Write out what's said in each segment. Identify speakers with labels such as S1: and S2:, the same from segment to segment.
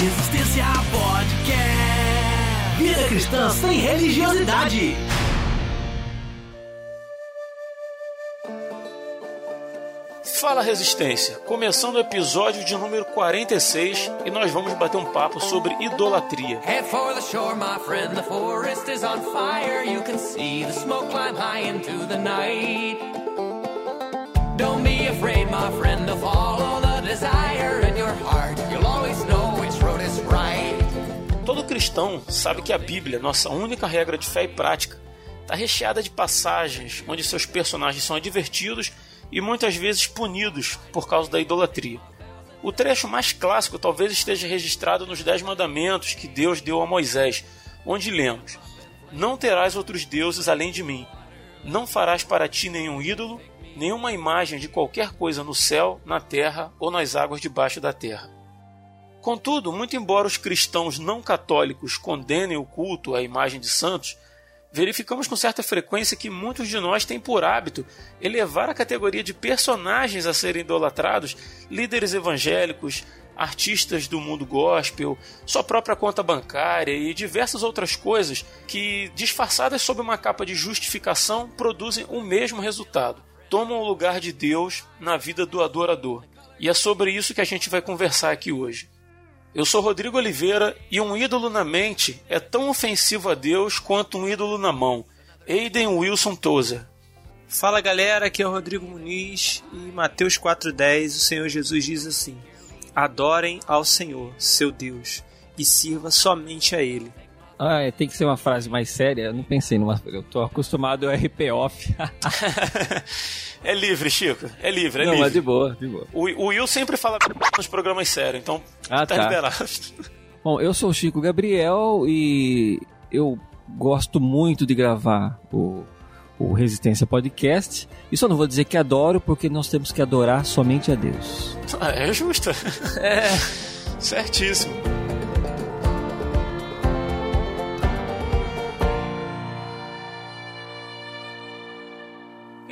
S1: Resistência Podcast. Vida cristã sem religiosidade.
S2: Fala Resistência, começando o episódio de número 46 e nós vamos bater um papo sobre idolatria.
S3: Head for the shore, my friend. The forest is on fire. You can see the smoke climb high into the night. Don't be afraid, my friend, to follow the desire in your heart.
S2: Cristão sabe que a Bíblia, nossa única regra de fé e prática, está recheada de passagens onde seus personagens são advertidos e muitas vezes punidos por causa da idolatria. O trecho mais clássico talvez esteja registrado nos Dez Mandamentos que Deus deu a Moisés, onde lemos: Não terás outros deuses além de mim. Não farás para ti nenhum ídolo, nenhuma imagem de qualquer coisa no céu, na terra ou nas águas debaixo da terra. Contudo, muito embora os cristãos não católicos condenem o culto à imagem de santos, verificamos com certa frequência que muitos de nós têm por hábito elevar a categoria de personagens a serem idolatrados líderes evangélicos, artistas do mundo gospel, sua própria conta bancária e diversas outras coisas que, disfarçadas sob uma capa de justificação, produzem o mesmo resultado. Tomam o lugar de Deus na vida do adorador. E é sobre isso que a gente vai conversar aqui hoje. Eu sou Rodrigo Oliveira e um ídolo na mente é tão ofensivo a Deus quanto um ídolo na mão. Aiden Wilson Tozer.
S4: Fala galera, aqui é o Rodrigo Muniz e em Mateus 4,10 o Senhor Jesus diz assim: Adorem ao Senhor, seu Deus, e sirva somente a Ele.
S5: Ah, é, tem que ser uma frase mais séria. Eu não pensei numa. Eu tô acostumado ao RP off.
S2: É livre, Chico. É livre, é
S5: não,
S2: livre.
S5: mas de boa, de boa.
S2: O, o Will sempre fala nos programas sérios, então
S5: Ah,
S2: tá,
S5: tá.
S2: liberado.
S5: Bom, eu sou o Chico Gabriel e eu gosto muito de gravar o, o Resistência Podcast. E só não vou dizer que adoro, porque nós temos que adorar somente a Deus.
S2: Ah, é justo. É. Certíssimo.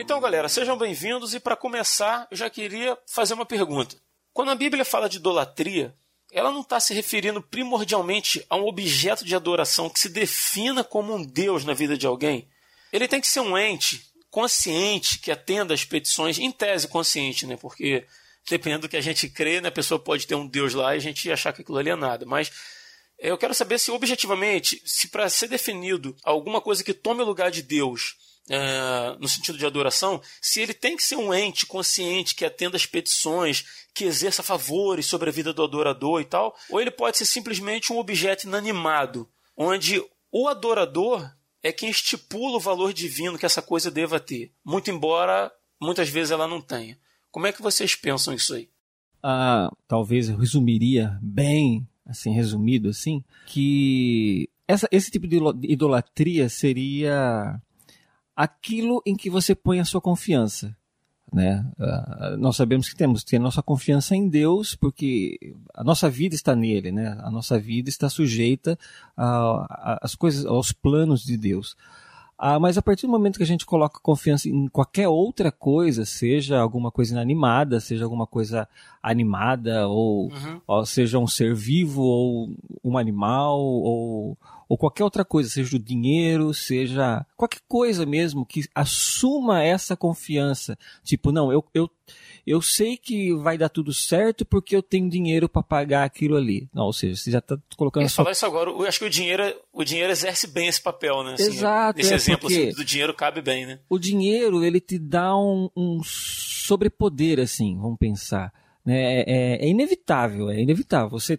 S2: Então, galera, sejam bem-vindos e para começar, eu já queria fazer uma pergunta. Quando a Bíblia fala de idolatria, ela não está se referindo primordialmente a um objeto de adoração que se defina como um Deus na vida de alguém. Ele tem que ser um ente consciente que atenda às petições, em tese consciente, né? Porque dependendo do que a gente crê, né, a pessoa pode ter um Deus lá e a gente achar que aquilo ali é nada. Mas eu quero saber se objetivamente, se para ser definido alguma coisa que tome o lugar de Deus é, no sentido de adoração, se ele tem que ser um ente consciente que atenda às petições, que exerça favores sobre a vida do adorador e tal, ou ele pode ser simplesmente um objeto inanimado, onde o adorador é quem estipula o valor divino que essa coisa deva ter, muito embora muitas vezes ela não tenha. Como é que vocês pensam isso aí?
S5: Ah, talvez eu resumiria bem, assim, resumido assim, que essa, esse tipo de idolatria seria aquilo em que você põe a sua confiança. Né? Ah, nós sabemos que temos que ter nossa confiança em Deus, porque a nossa vida está nele, né? a nossa vida está sujeita às coisas, aos planos de Deus. Ah, mas a partir do momento que a gente coloca confiança em qualquer outra coisa, seja alguma coisa inanimada, seja alguma coisa animada, ou,
S2: Uhum.
S5: ou seja um ser vivo, ou um animal, ou, ou qualquer outra coisa, seja o dinheiro, seja qualquer coisa mesmo que assuma essa confiança. Tipo, não, eu, eu, eu sei que vai dar tudo certo porque eu tenho dinheiro para pagar aquilo ali. Não, ou seja, você já está colocando
S2: Eu
S5: a sua
S2: falar isso agora, eu acho que o dinheiro, o dinheiro exerce bem esse papel, né?
S5: Exato,
S2: Esse
S5: é,
S2: exemplo assim, do dinheiro cabe bem, né?
S5: o dinheiro ele te dá um, um sobrepoder assim vamos pensar né é, é inevitável é inevitável você,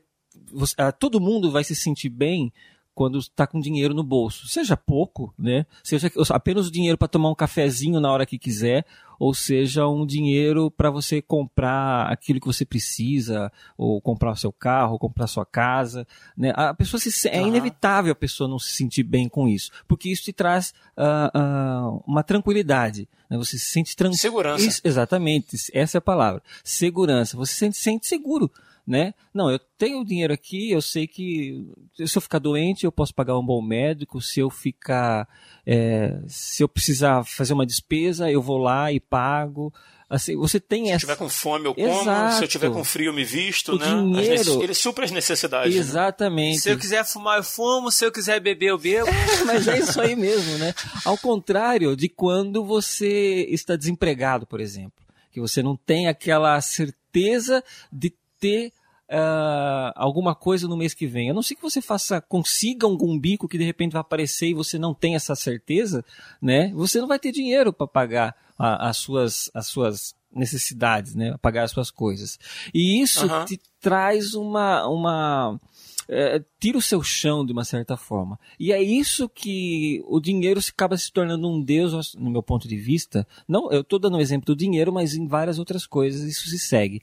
S5: você ah, todo mundo vai se sentir bem quando está com dinheiro no bolso seja pouco né seja apenas o dinheiro para tomar um cafezinho na hora que quiser ou seja um dinheiro para você comprar aquilo que você precisa ou comprar o seu carro ou comprar a sua casa né a pessoa se é
S2: Aham.
S5: inevitável a pessoa não se sentir bem com isso porque isso te traz ah, ah, uma tranquilidade né? você se sente tranquilo
S2: Segurança.
S5: isso, exatamente, essa é a palavra. Segurança. Você se sente, sente seguro, né? Não, eu tenho dinheiro aqui, eu sei que se eu ficar doente, eu posso pagar um bom médico. Se eu ficar, é, se eu precisar fazer uma despesa, eu vou lá e pago. Assim, você tem
S2: Se eu
S5: essa.
S2: tiver com fome, eu como.
S5: Exato.
S2: Se eu tiver com frio, eu me visto,
S5: O
S2: né? As
S5: dinheiro-
S2: necess- Ele supra as necessidades. né?
S5: Exatamente.
S4: Se eu quiser fumar, eu fumo. Se eu quiser beber, eu bebo.
S5: Mas é isso aí mesmo, né? Ao contrário de quando você está desempregado, por exemplo, que você não tem aquela certeza de ter ah, alguma coisa no mês que vem. A não ser que você faça, consiga algum bico que de repente vai aparecer e você não tem essa certeza, né? Você não vai ter dinheiro para pagar a- as suas as suas necessidades, né? Pagar as suas coisas. E isso
S2: Aham.
S5: te traz uma uma é, tira o seu chão de uma certa forma. E é isso que o dinheiro se acaba se tornando um deus, no meu ponto de vista. Não, eu estou dando um exemplo do dinheiro, mas em várias outras coisas isso se segue.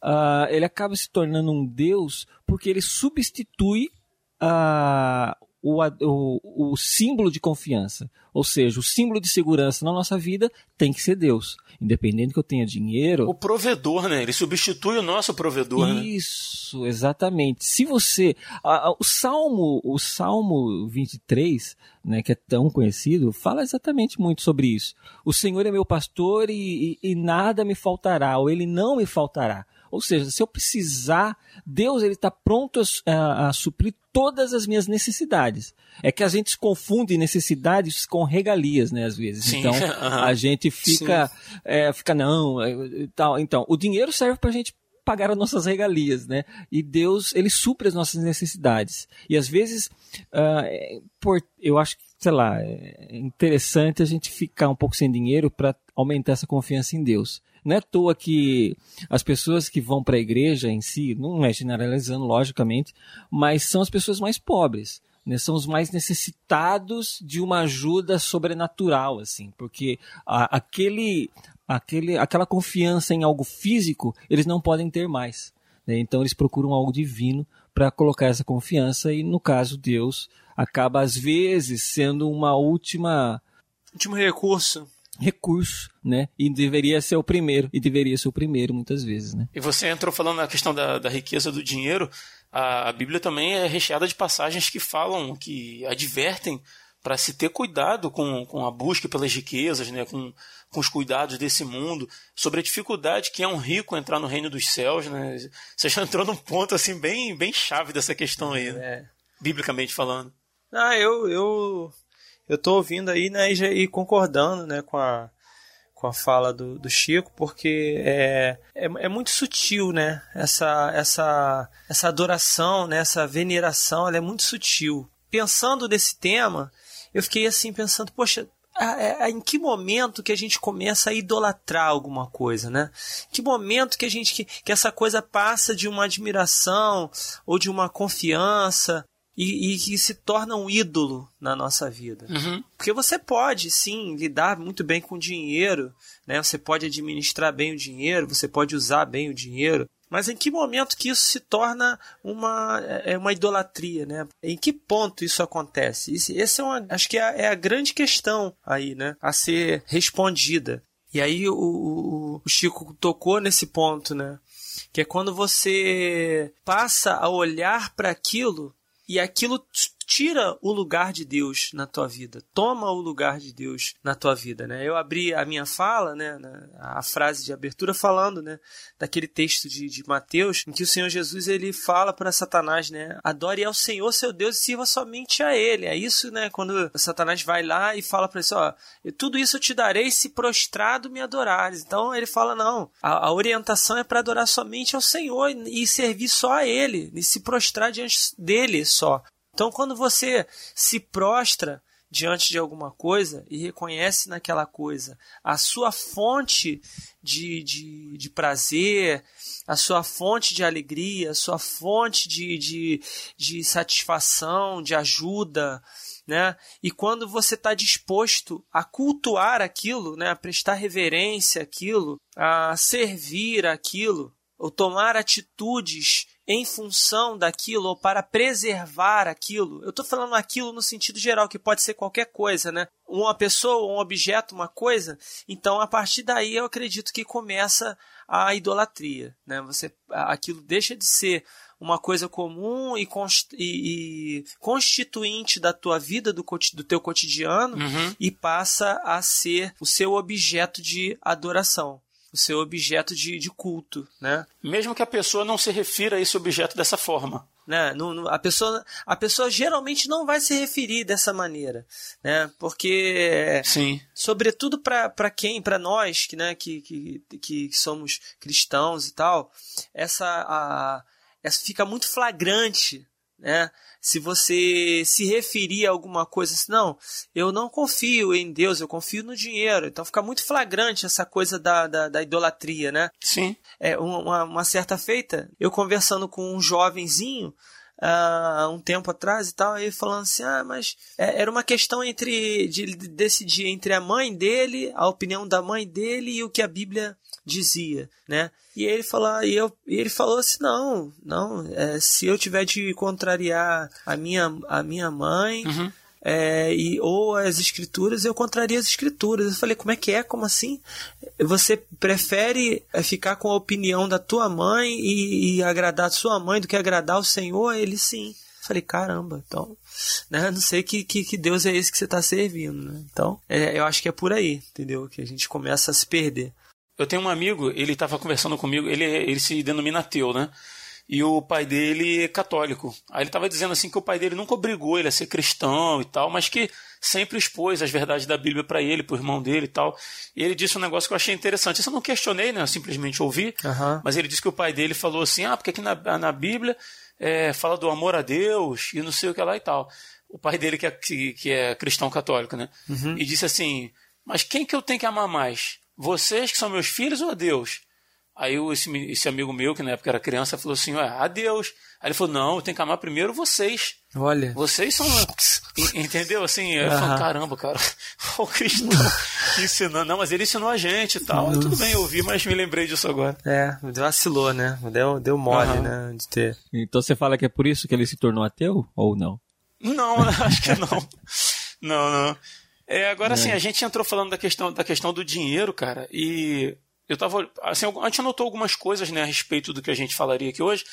S5: Ah, ele acaba se tornando um deus porque ele substitui ah, o, o, o símbolo de confiança. Ou seja, o símbolo de segurança na nossa vida tem que ser Deus. Independente que eu tenha dinheiro,
S2: O provedor, né? Ele substitui o nosso provedor, né?
S5: isso, exatamente. Se você. a- a- o Salmo, o Salmo 23, né, que é tão conhecido, fala exatamente muito sobre isso. O Senhor é meu pastor e, e- e nada me faltará, ou ele não me faltará. Ou seja, se eu precisar, Deus ele está pronto a, a- a suprir todas as minhas necessidades. É que a gente confunde necessidades com regalias, né, às vezes.
S2: Sim.
S5: Então,
S2: Aham.
S5: a gente fica, é, fica não, é, e tal. Então, o dinheiro serve para a gente pagar as nossas regalias, né? E Deus, ele supre as nossas necessidades. E às vezes, é, por, eu acho que, sei lá, é interessante a gente ficar um pouco sem dinheiro para aumentar essa confiança em Deus. Não é à toa que as pessoas que vão para a igreja em si, não é generalizando, logicamente, mas são as pessoas mais pobres. Né, são os mais necessitados de uma ajuda sobrenatural, assim, porque a- aquele, aquele, aquela confiança em algo físico eles não podem ter mais. né? Então eles procuram algo divino para colocar essa confiança e no caso Deus acaba às vezes sendo uma última
S4: Último recurso.
S5: Recurso, né? E deveria ser o primeiro e deveria ser o primeiro muitas vezes, né?
S2: E você entrou falando na questão da, da riqueza do dinheiro. A, a Bíblia também é recheada de passagens que falam, que advertem para se ter cuidado com, com a busca pelas riquezas, né? com, com os cuidados desse mundo, sobre a dificuldade que é um rico entrar no reino dos céus. Né? Você já entrou num ponto assim bem, bem chave dessa questão aí, né?
S4: É.
S2: biblicamente falando.
S4: Ah, eu, eu, eu tô ouvindo aí, né, e, concordando, né, com a, com a fala do, do Chico, porque é, é, é muito sutil, né, essa, essa, essa adoração, né, essa veneração, ela é muito sutil. Pensando nesse tema, eu fiquei assim, pensando, poxa, a- em que momento que a gente começa a idolatrar alguma coisa, né? Que momento que a gente que, que essa coisa passa de uma admiração ou de uma confiança e, e que se torna um ídolo na nossa vida.
S2: Uhum.
S4: Porque você pode, sim, lidar muito bem com o dinheiro, né? Você pode administrar bem o dinheiro, você pode usar bem o dinheiro. Mas em que momento que isso se torna uma, é uma idolatria, né? Em que ponto isso acontece? Isso, esse é uma, acho que é a, é a grande questão aí, né? A ser respondida. E aí o, o, o Chico tocou nesse ponto, né? Que é quando você passa a olhar para aquilo e aquilo tira o lugar de Deus na tua vida, toma o lugar de Deus na tua vida, né? Eu abri a minha fala, né, a frase de abertura falando, né, daquele texto de, de Mateus, em que o Senhor Jesus ele fala para Satanás, né, adore ao Senhor seu Deus e sirva somente a Ele. É isso, né, quando Satanás vai lá e fala para ele, ó, tudo isso eu te darei se prostrado me adorares. Então ele fala não, a, a orientação é para adorar somente ao Senhor e servir só a Ele, e se prostrar diante dele só. Então, quando você se prostra diante de alguma coisa e reconhece naquela coisa a sua fonte de, de, de prazer, a sua fonte de alegria, a sua fonte de, de, de satisfação, de ajuda, né? E quando você está disposto a cultuar aquilo, né? a prestar reverência àquilo, a servir aquilo, ou tomar atitudes em função daquilo ou para preservar aquilo. Eu estou falando aquilo no sentido geral, que pode ser qualquer coisa, né? Uma pessoa, um objeto, uma coisa. Então, a partir daí, eu acredito que começa a idolatria, né? Você, aquilo deixa de ser uma coisa comum e, const, e, e constituinte da tua vida, do, do teu cotidiano,
S2: Uhum.
S4: e passa a ser o seu objeto de adoração. O seu objeto de, de culto, né?
S2: Mesmo que a pessoa não se refira a esse objeto dessa forma.
S4: Né? A, pessoa, a pessoa geralmente não vai se referir dessa maneira, né? Porque,
S2: Sim.
S4: sobretudo para quem, para nós que, né, que, que, que somos cristãos e tal, essa, a, essa fica muito flagrante, né? Se você se referir a alguma coisa assim, não, eu não confio em Deus, eu confio no dinheiro. Então fica muito flagrante essa coisa da, da, da idolatria, né?
S2: Sim.
S4: É, uma, uma certa feita, eu conversando com um jovenzinho, há um tempo atrás e tal, aí falando assim, ah, mas é, era uma questão entre de decidir entre a mãe dele, a opinião da mãe dele e o que a Bíblia dizia, né? E ele falou, e, eu, e ele falou assim, não, não, é, se eu tiver de contrariar a minha, a minha mãe,
S2: Uhum.
S4: é, e, ou as escrituras, eu contraria as escrituras. Eu falei, como é que é? Como assim? Você prefere é, ficar com a opinião da tua mãe e, e agradar a sua mãe do que agradar o Senhor? Ele sim. Eu falei, caramba, então, né? Não sei que, que, que Deus é esse que você está servindo, né? Então, é, eu acho que é por aí, entendeu? Que a gente começa a se perder.
S2: Eu tenho um amigo, ele estava conversando comigo, ele, ele se denomina ateu, né? E o pai dele é católico. Aí ele estava dizendo assim que o pai dele nunca obrigou ele a ser cristão e tal, mas que sempre expôs as verdades da Bíblia para ele, pro irmão dele e tal. E ele disse um negócio que eu achei interessante. Isso eu não questionei, né? Eu simplesmente ouvi.
S4: Aham.
S2: Mas ele disse que o pai dele falou assim: ah, porque aqui na, na Bíblia é, fala do amor a Deus e não sei o que lá e tal. O pai dele, que é, que, que é cristão católico, né? E disse assim: mas quem que eu tenho que amar mais? Vocês que são meus filhos ou a Deus? Aí esse, esse amigo meu, que na época era criança, falou assim: Ué, a Deus. Aí ele falou: Não, eu tenho que amar primeiro vocês.
S4: Olha.
S2: Vocês são. En- Entendeu? Assim, eu falo, caramba, cara, o cristão ensinando. Não, mas ele ensinou a gente e tal. Tudo bem, eu ouvi, mas me lembrei disso agora.
S4: É, vacilou, né? Deu, deu mole,
S2: Aham.
S4: né? De ter.
S5: Então você fala que é por isso que ele se tornou ateu ou não?
S2: Não, acho que não. Não, não. É, agora assim, a gente entrou falando da questão, da questão do dinheiro, cara, e eu tava. Assim, a gente anotou algumas coisas né, a respeito do que a gente falaria aqui hoje.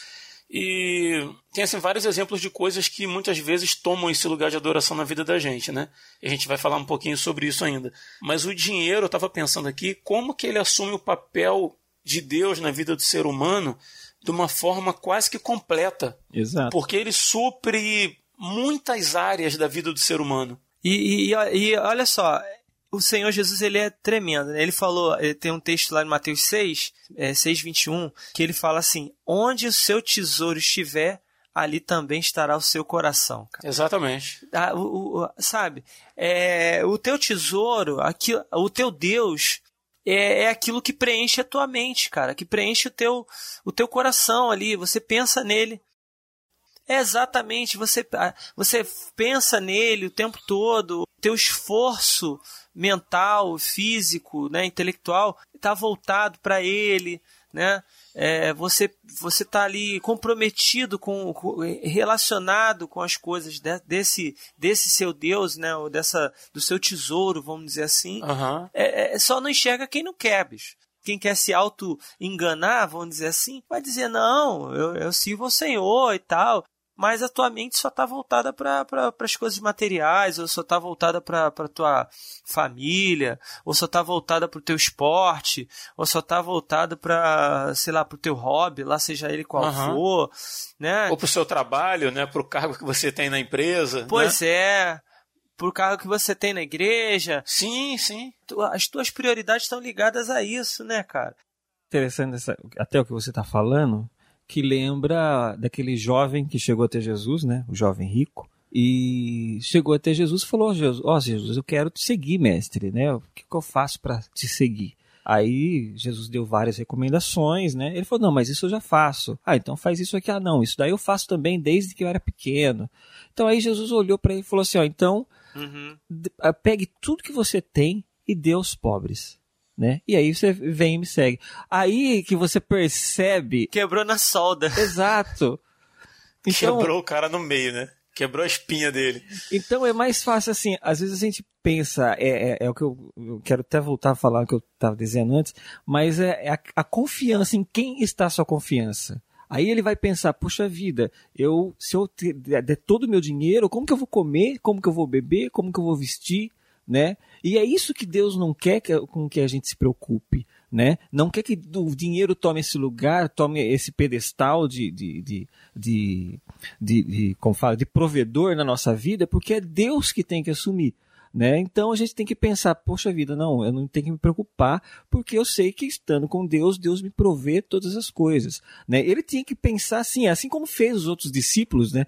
S2: E tem assim, vários exemplos de coisas que muitas vezes tomam esse lugar de adoração na vida da gente, né? E a gente vai falar um pouquinho sobre isso ainda. Mas o dinheiro, eu estava pensando aqui, como que ele assume o papel de Deus na vida do ser humano de uma forma quase que completa.
S5: Exato.
S2: Porque ele supre muitas áreas da vida do ser humano.
S4: E, e, e olha só, o Senhor Jesus ele é tremendo. Né? Ele falou, ele tem um texto lá em Mateus 6, é, 6, 21, que ele fala assim: Onde o seu tesouro estiver, ali também estará o seu coração. Cara.
S2: Exatamente.
S4: Ah, o- o- sabe, é, o teu tesouro, o teu Deus. É, é aquilo que preenche a tua mente, cara, que preenche o teu, o teu coração ali. Você pensa nele, é exatamente, você, você pensa nele o tempo todo, teu esforço mental, físico, né, intelectual, está voltado para ele, né? É, você você está ali comprometido com, com- relacionado com as coisas de- desse desse seu Deus, né? Ou dessa do seu tesouro, vamos dizer assim.
S2: Aham.
S4: É, é- só não enxerga quem não quer, bicho. Quem quer se auto-enganar, vamos dizer assim, vai dizer, não, eu, eu sirvo ao Senhor e tal. Mas a tua mente só está voltada para pra, as coisas materiais, ou só está voltada para a tua família, ou só está voltada para o teu esporte, ou só está voltada para, sei lá, para o teu hobby, lá seja ele qual
S2: Aham.
S4: for, né?
S2: Ou pro seu trabalho, né? Pro cargo que você tem na empresa.
S4: Pois
S2: né?
S4: é, por cargo que você tem na igreja,
S2: Sim, sim.
S4: as tuas prioridades estão ligadas a isso, né, cara?
S5: Interessante essa- até o que você está falando, que lembra daquele jovem que chegou até Jesus, né? O jovem rico. E chegou até Jesus e falou: Ó Jesus, ó, Jesus, eu quero te seguir, mestre, né? O que, que eu faço para te seguir? Aí Jesus deu várias recomendações, né? Ele falou: Não, mas isso eu já faço. Ah, então faz isso aqui. Ah, não, isso daí eu faço também desde que eu era pequeno. Então aí Jesus olhou para ele e falou assim: Ó, então d- ah, pegue tudo que você tem e dê aos pobres. Né? E aí você vem e me segue. Aí que você percebe.
S4: Quebrou na solda.
S5: Exato. Então,
S2: Quebrou o cara no meio, né? Quebrou a espinha dele.
S5: então é mais fácil assim. Às vezes a gente pensa, é, é, é o que eu, eu quero até voltar a falar o que eu estava dizendo antes, mas é, é a, a confiança em quem está a sua confiança. Aí ele vai pensar, puxa vida, eu se eu der todo o meu dinheiro, como que eu vou comer, como que eu vou beber, como que eu vou vestir, né? E é isso que Deus não quer que, com que a gente se preocupe. né? Não quer que o dinheiro tome esse lugar, tome esse pedestal de, de, de, de, de, de como fala, de provedor na nossa vida, porque é Deus que tem que assumir. Né? Então a gente tem que pensar, poxa vida, não, eu não tenho que me preocupar, porque eu sei que estando com Deus, Deus me provê todas as coisas. Né? Ele tinha que pensar assim, assim como fez os outros discípulos, né?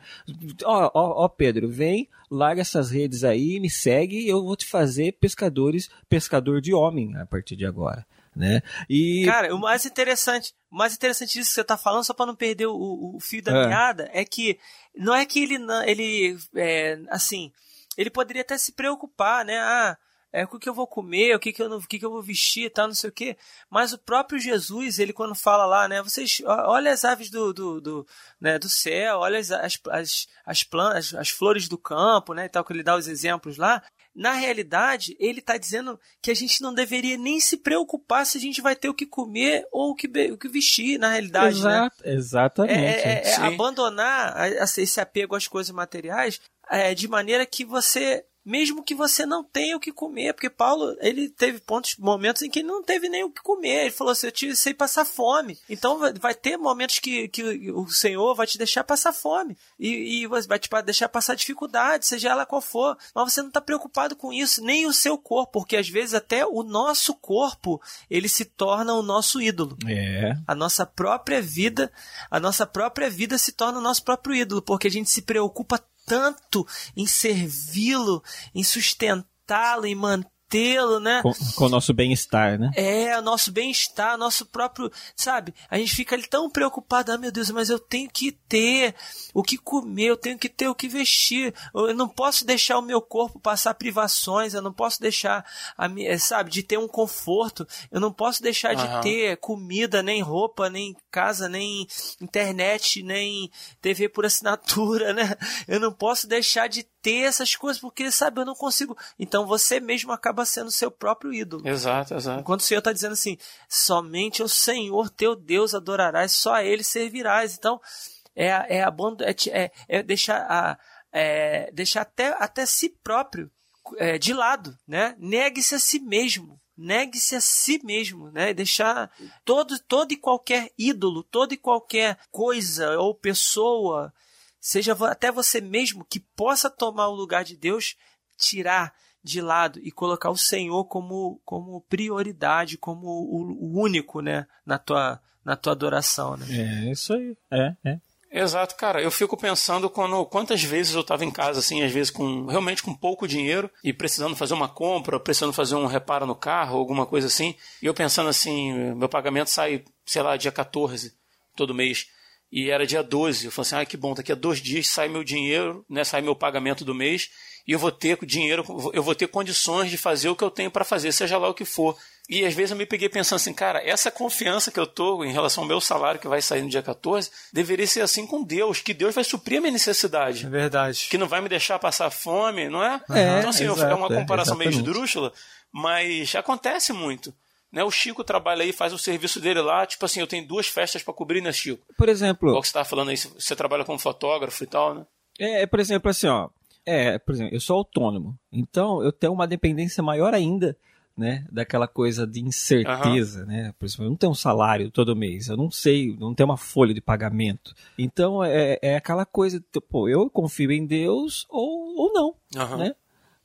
S5: Ó, ó, ó Pedro, vem, larga essas redes aí, me segue, eu vou te fazer pescadores, pescador de homem a partir de agora. Né? E
S4: Cara, o mais interessante, o mais interessante disso que você tá falando, só para não perder o, o fio da
S5: É.
S4: meada, é que não é que ele não- ele é, assim, ele poderia até se preocupar, né? Ah, é, o que eu vou comer, o que, que, eu, não- o que, que eu vou vestir, tal, não sei o quê. Mas o próprio Jesus, ele quando fala lá, né? Vocês, olha as aves do, do, do, né, do céu, olha as, as, as, as plantas, as flores do campo, né? E tal, que ele dá os exemplos lá. Na realidade, ele está dizendo que a gente não deveria nem se preocupar se a gente vai ter o que comer ou o que, o que vestir, na realidade, né?
S5: Exato, exatamente.
S4: É, é- é abandonar a- a- esse apego às coisas materiais é, de maneira que você, mesmo que você não tenha o que comer, porque Paulo, ele teve pontos, momentos em que ele não teve nem o que comer. Ele falou assim: Eu te sei passar fome. Então vai, ter momentos que, que o Senhor vai te deixar passar fome e, e vai te deixar passar dificuldade, seja ela qual for. Mas você não está preocupado com isso, nem o seu corpo, porque às vezes até o nosso corpo ele se torna o nosso ídolo
S5: É,
S4: a nossa própria vida, a nossa própria vida se torna o nosso próprio ídolo, porque a gente se preocupa tanto em servi-lo, em sustentá-lo, em mantê-lo, né?
S5: com, com o nosso bem-estar, né?
S4: É, o nosso bem-estar, nosso próprio. Sabe? A gente fica ali tão preocupado, ah, meu Deus, mas eu tenho que ter o que comer, eu tenho que ter o que vestir. Eu não posso deixar o meu corpo passar privações, eu não posso deixar, a, eh, sabe, de ter um conforto, eu não posso deixar de
S2: Aham.
S4: ter comida, nem roupa, nem casa, nem internet, nem TV por assinatura, né? Eu não posso deixar de ter essas coisas, porque, sabe, eu não consigo. Então você mesmo acaba sendo seu próprio ídolo.
S2: Exato, exato.
S4: Enquanto o Senhor está dizendo assim: somente o Senhor teu Deus adorarás, só a Ele servirás. Então, é, é, é, é, é deixar, a, é deixar até, até si próprio é, de lado, né? Negue-se a si mesmo. Negue-se a si mesmo, né? Deixar todo, todo e qualquer ídolo, toda e qualquer coisa ou pessoa, seja até você mesmo que possa tomar o lugar de Deus, tirar de lado e colocar o Senhor como, como prioridade, como o, o único, né, na tua, na tua adoração, né?
S5: É isso aí. É, é.
S2: Exato, cara. Eu fico pensando quando quantas vezes eu tava em casa, assim, às vezes com realmente com pouco dinheiro e precisando fazer uma compra, precisando fazer um reparo no carro, alguma coisa assim. E eu pensando assim, meu pagamento sai, sei lá, dia 14 todo mês. E era dia 12. Eu falei assim, ah, que bom, daqui a dois dias sai meu dinheiro, né? Sai meu pagamento do mês e eu vou ter dinheiro, eu vou ter condições de fazer o que eu tenho para fazer, seja lá o que for. E às vezes eu me peguei pensando assim, cara, essa confiança que eu tô em relação ao meu salário que vai sair no dia 14, deveria ser assim com Deus, que Deus vai suprir a minha necessidade.
S4: verdade.
S2: Que não vai me deixar passar fome, não é?
S5: É,
S2: então, assim,
S5: exato,
S2: é uma
S5: é,
S2: comparação meio
S5: exatamente.
S2: esdrúxula, mas acontece muito. Né? O Chico trabalha aí, faz o serviço dele lá, tipo assim, eu tenho duas festas para cobrir, né, Chico?
S5: Por exemplo,
S2: Igual que você tava falando aí, você trabalha como fotógrafo e tal, né?
S5: É, é, por exemplo, assim, ó. É, por exemplo, eu sou autônomo. Então, eu tenho uma dependência maior ainda, né? Daquela coisa de incerteza, né? Por exemplo, eu não tenho um salário todo mês. Eu não sei, não tenho uma folha de pagamento. Então, é, é aquela coisa, tipo, eu confio em Deus ou, ou não,
S2: Aham.
S5: né?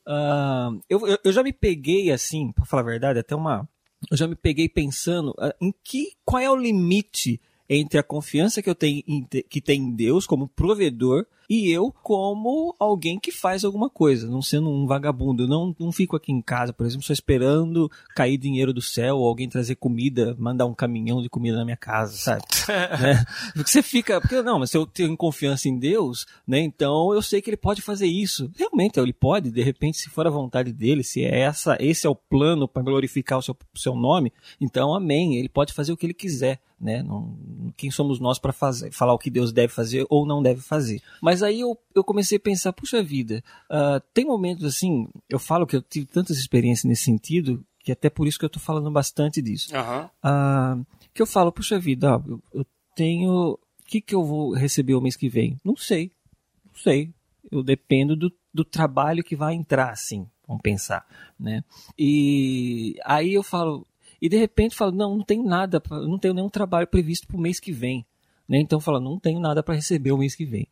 S5: Ah, eu, eu, eu já me peguei assim, pra falar a verdade, até uma. Eu já me peguei pensando ah, em que qual é o limite entre a confiança que eu tenho que tem em Deus como provedor e eu como alguém que faz alguma coisa, não sendo um vagabundo. Eu não, não fico aqui em casa, por exemplo, só esperando cair dinheiro do céu ou alguém trazer comida, mandar um caminhão de comida na minha casa, sabe? né? Porque você fica, porque não, mas se eu tenho confiança em Deus, né? Então eu sei que ele pode fazer isso. Realmente ele pode, de repente, se for a vontade dele, se é essa, esse é o plano para glorificar o seu, seu nome, então amém. Ele pode fazer o que ele quiser, né? Não, quem somos nós para fazer, falar o que Deus deve fazer ou não deve fazer? Mas aí eu, eu comecei a pensar, puxa vida, ah, tem momentos assim, eu falo que eu tive tantas experiências nesse sentido que até por isso que eu estou falando bastante disso
S2: Aham.
S5: ah, que eu falo, puxa vida, ó, eu, eu tenho. O que, que eu vou receber o mês que vem? Não sei. Não sei. Eu dependo do, do trabalho que vai entrar, assim. Vamos pensar, né? E aí eu falo. E de repente falo, não, não tem nada, não tenho nenhum trabalho previsto para o mês que vem. Né? Então falo, não tenho nada para receber o mês que vem.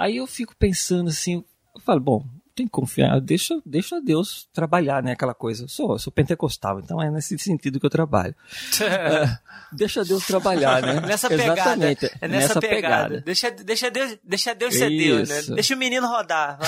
S5: Aí eu fico pensando assim, eu falo, bom, tem que confiar, deixa, deixa Deus trabalhar, né? Aquela coisa. Eu sou, eu sou pentecostal, então é nesse sentido que eu trabalho. É, deixa Deus trabalhar, né?
S4: Nessa pegada.
S5: Exatamente,
S4: É nessa, pegada. Deixa, deixa, Deus, deixa Deus ser Deus, né? Deixa o menino rodar.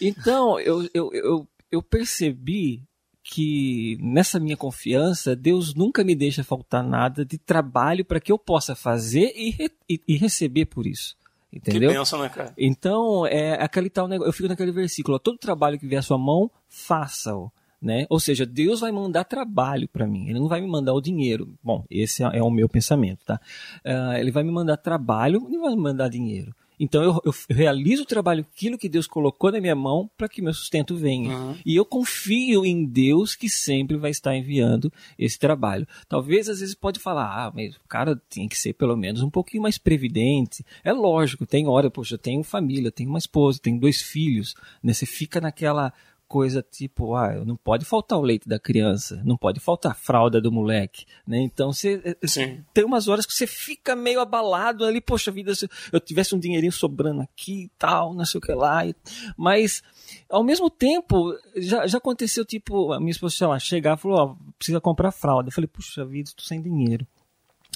S5: Então, eu, eu, eu, eu percebi que nessa minha confiança, Deus nunca me deixa faltar nada de trabalho para que eu possa fazer e, re- e, e receber por isso. Entendeu?
S2: Que benção, né, cara?
S5: Então, é aquele tal negócio, eu fico naquele versículo, ó, todo trabalho que vier à sua mão, faça-o. Né? Ou seja, Deus vai mandar trabalho para mim, Ele não vai me mandar o dinheiro. Bom, esse é, é o meu pensamento, tá? Ah, ele vai me mandar trabalho, não vai me mandar dinheiro. Então eu, eu realizo o trabalho, aquilo que Deus colocou na minha mão para que meu sustento venha.
S2: Uhum.
S5: E eu confio em Deus que sempre vai estar enviando esse trabalho. Talvez às vezes pode falar, ah, mas o cara tem que ser pelo menos um pouquinho mais previdente. É lógico, tem hora, poxa, eu tenho família, tenho uma esposa, tenho dois filhos, né? Você fica naquela coisa tipo, ah, não pode faltar o leite da criança, não pode faltar a fralda do moleque, né? Então você eh,
S2: Sim.
S5: tem umas horas que você fica meio abalado ali, poxa vida, se eu tivesse um dinheirinho sobrando aqui e tal, não sei o que lá, e- mas ao mesmo tempo, já, já aconteceu, tipo, a minha esposa, sei lá, chegar e falou, ó, precisa comprar fralda. Eu falei, puxa vida, tô sem dinheiro.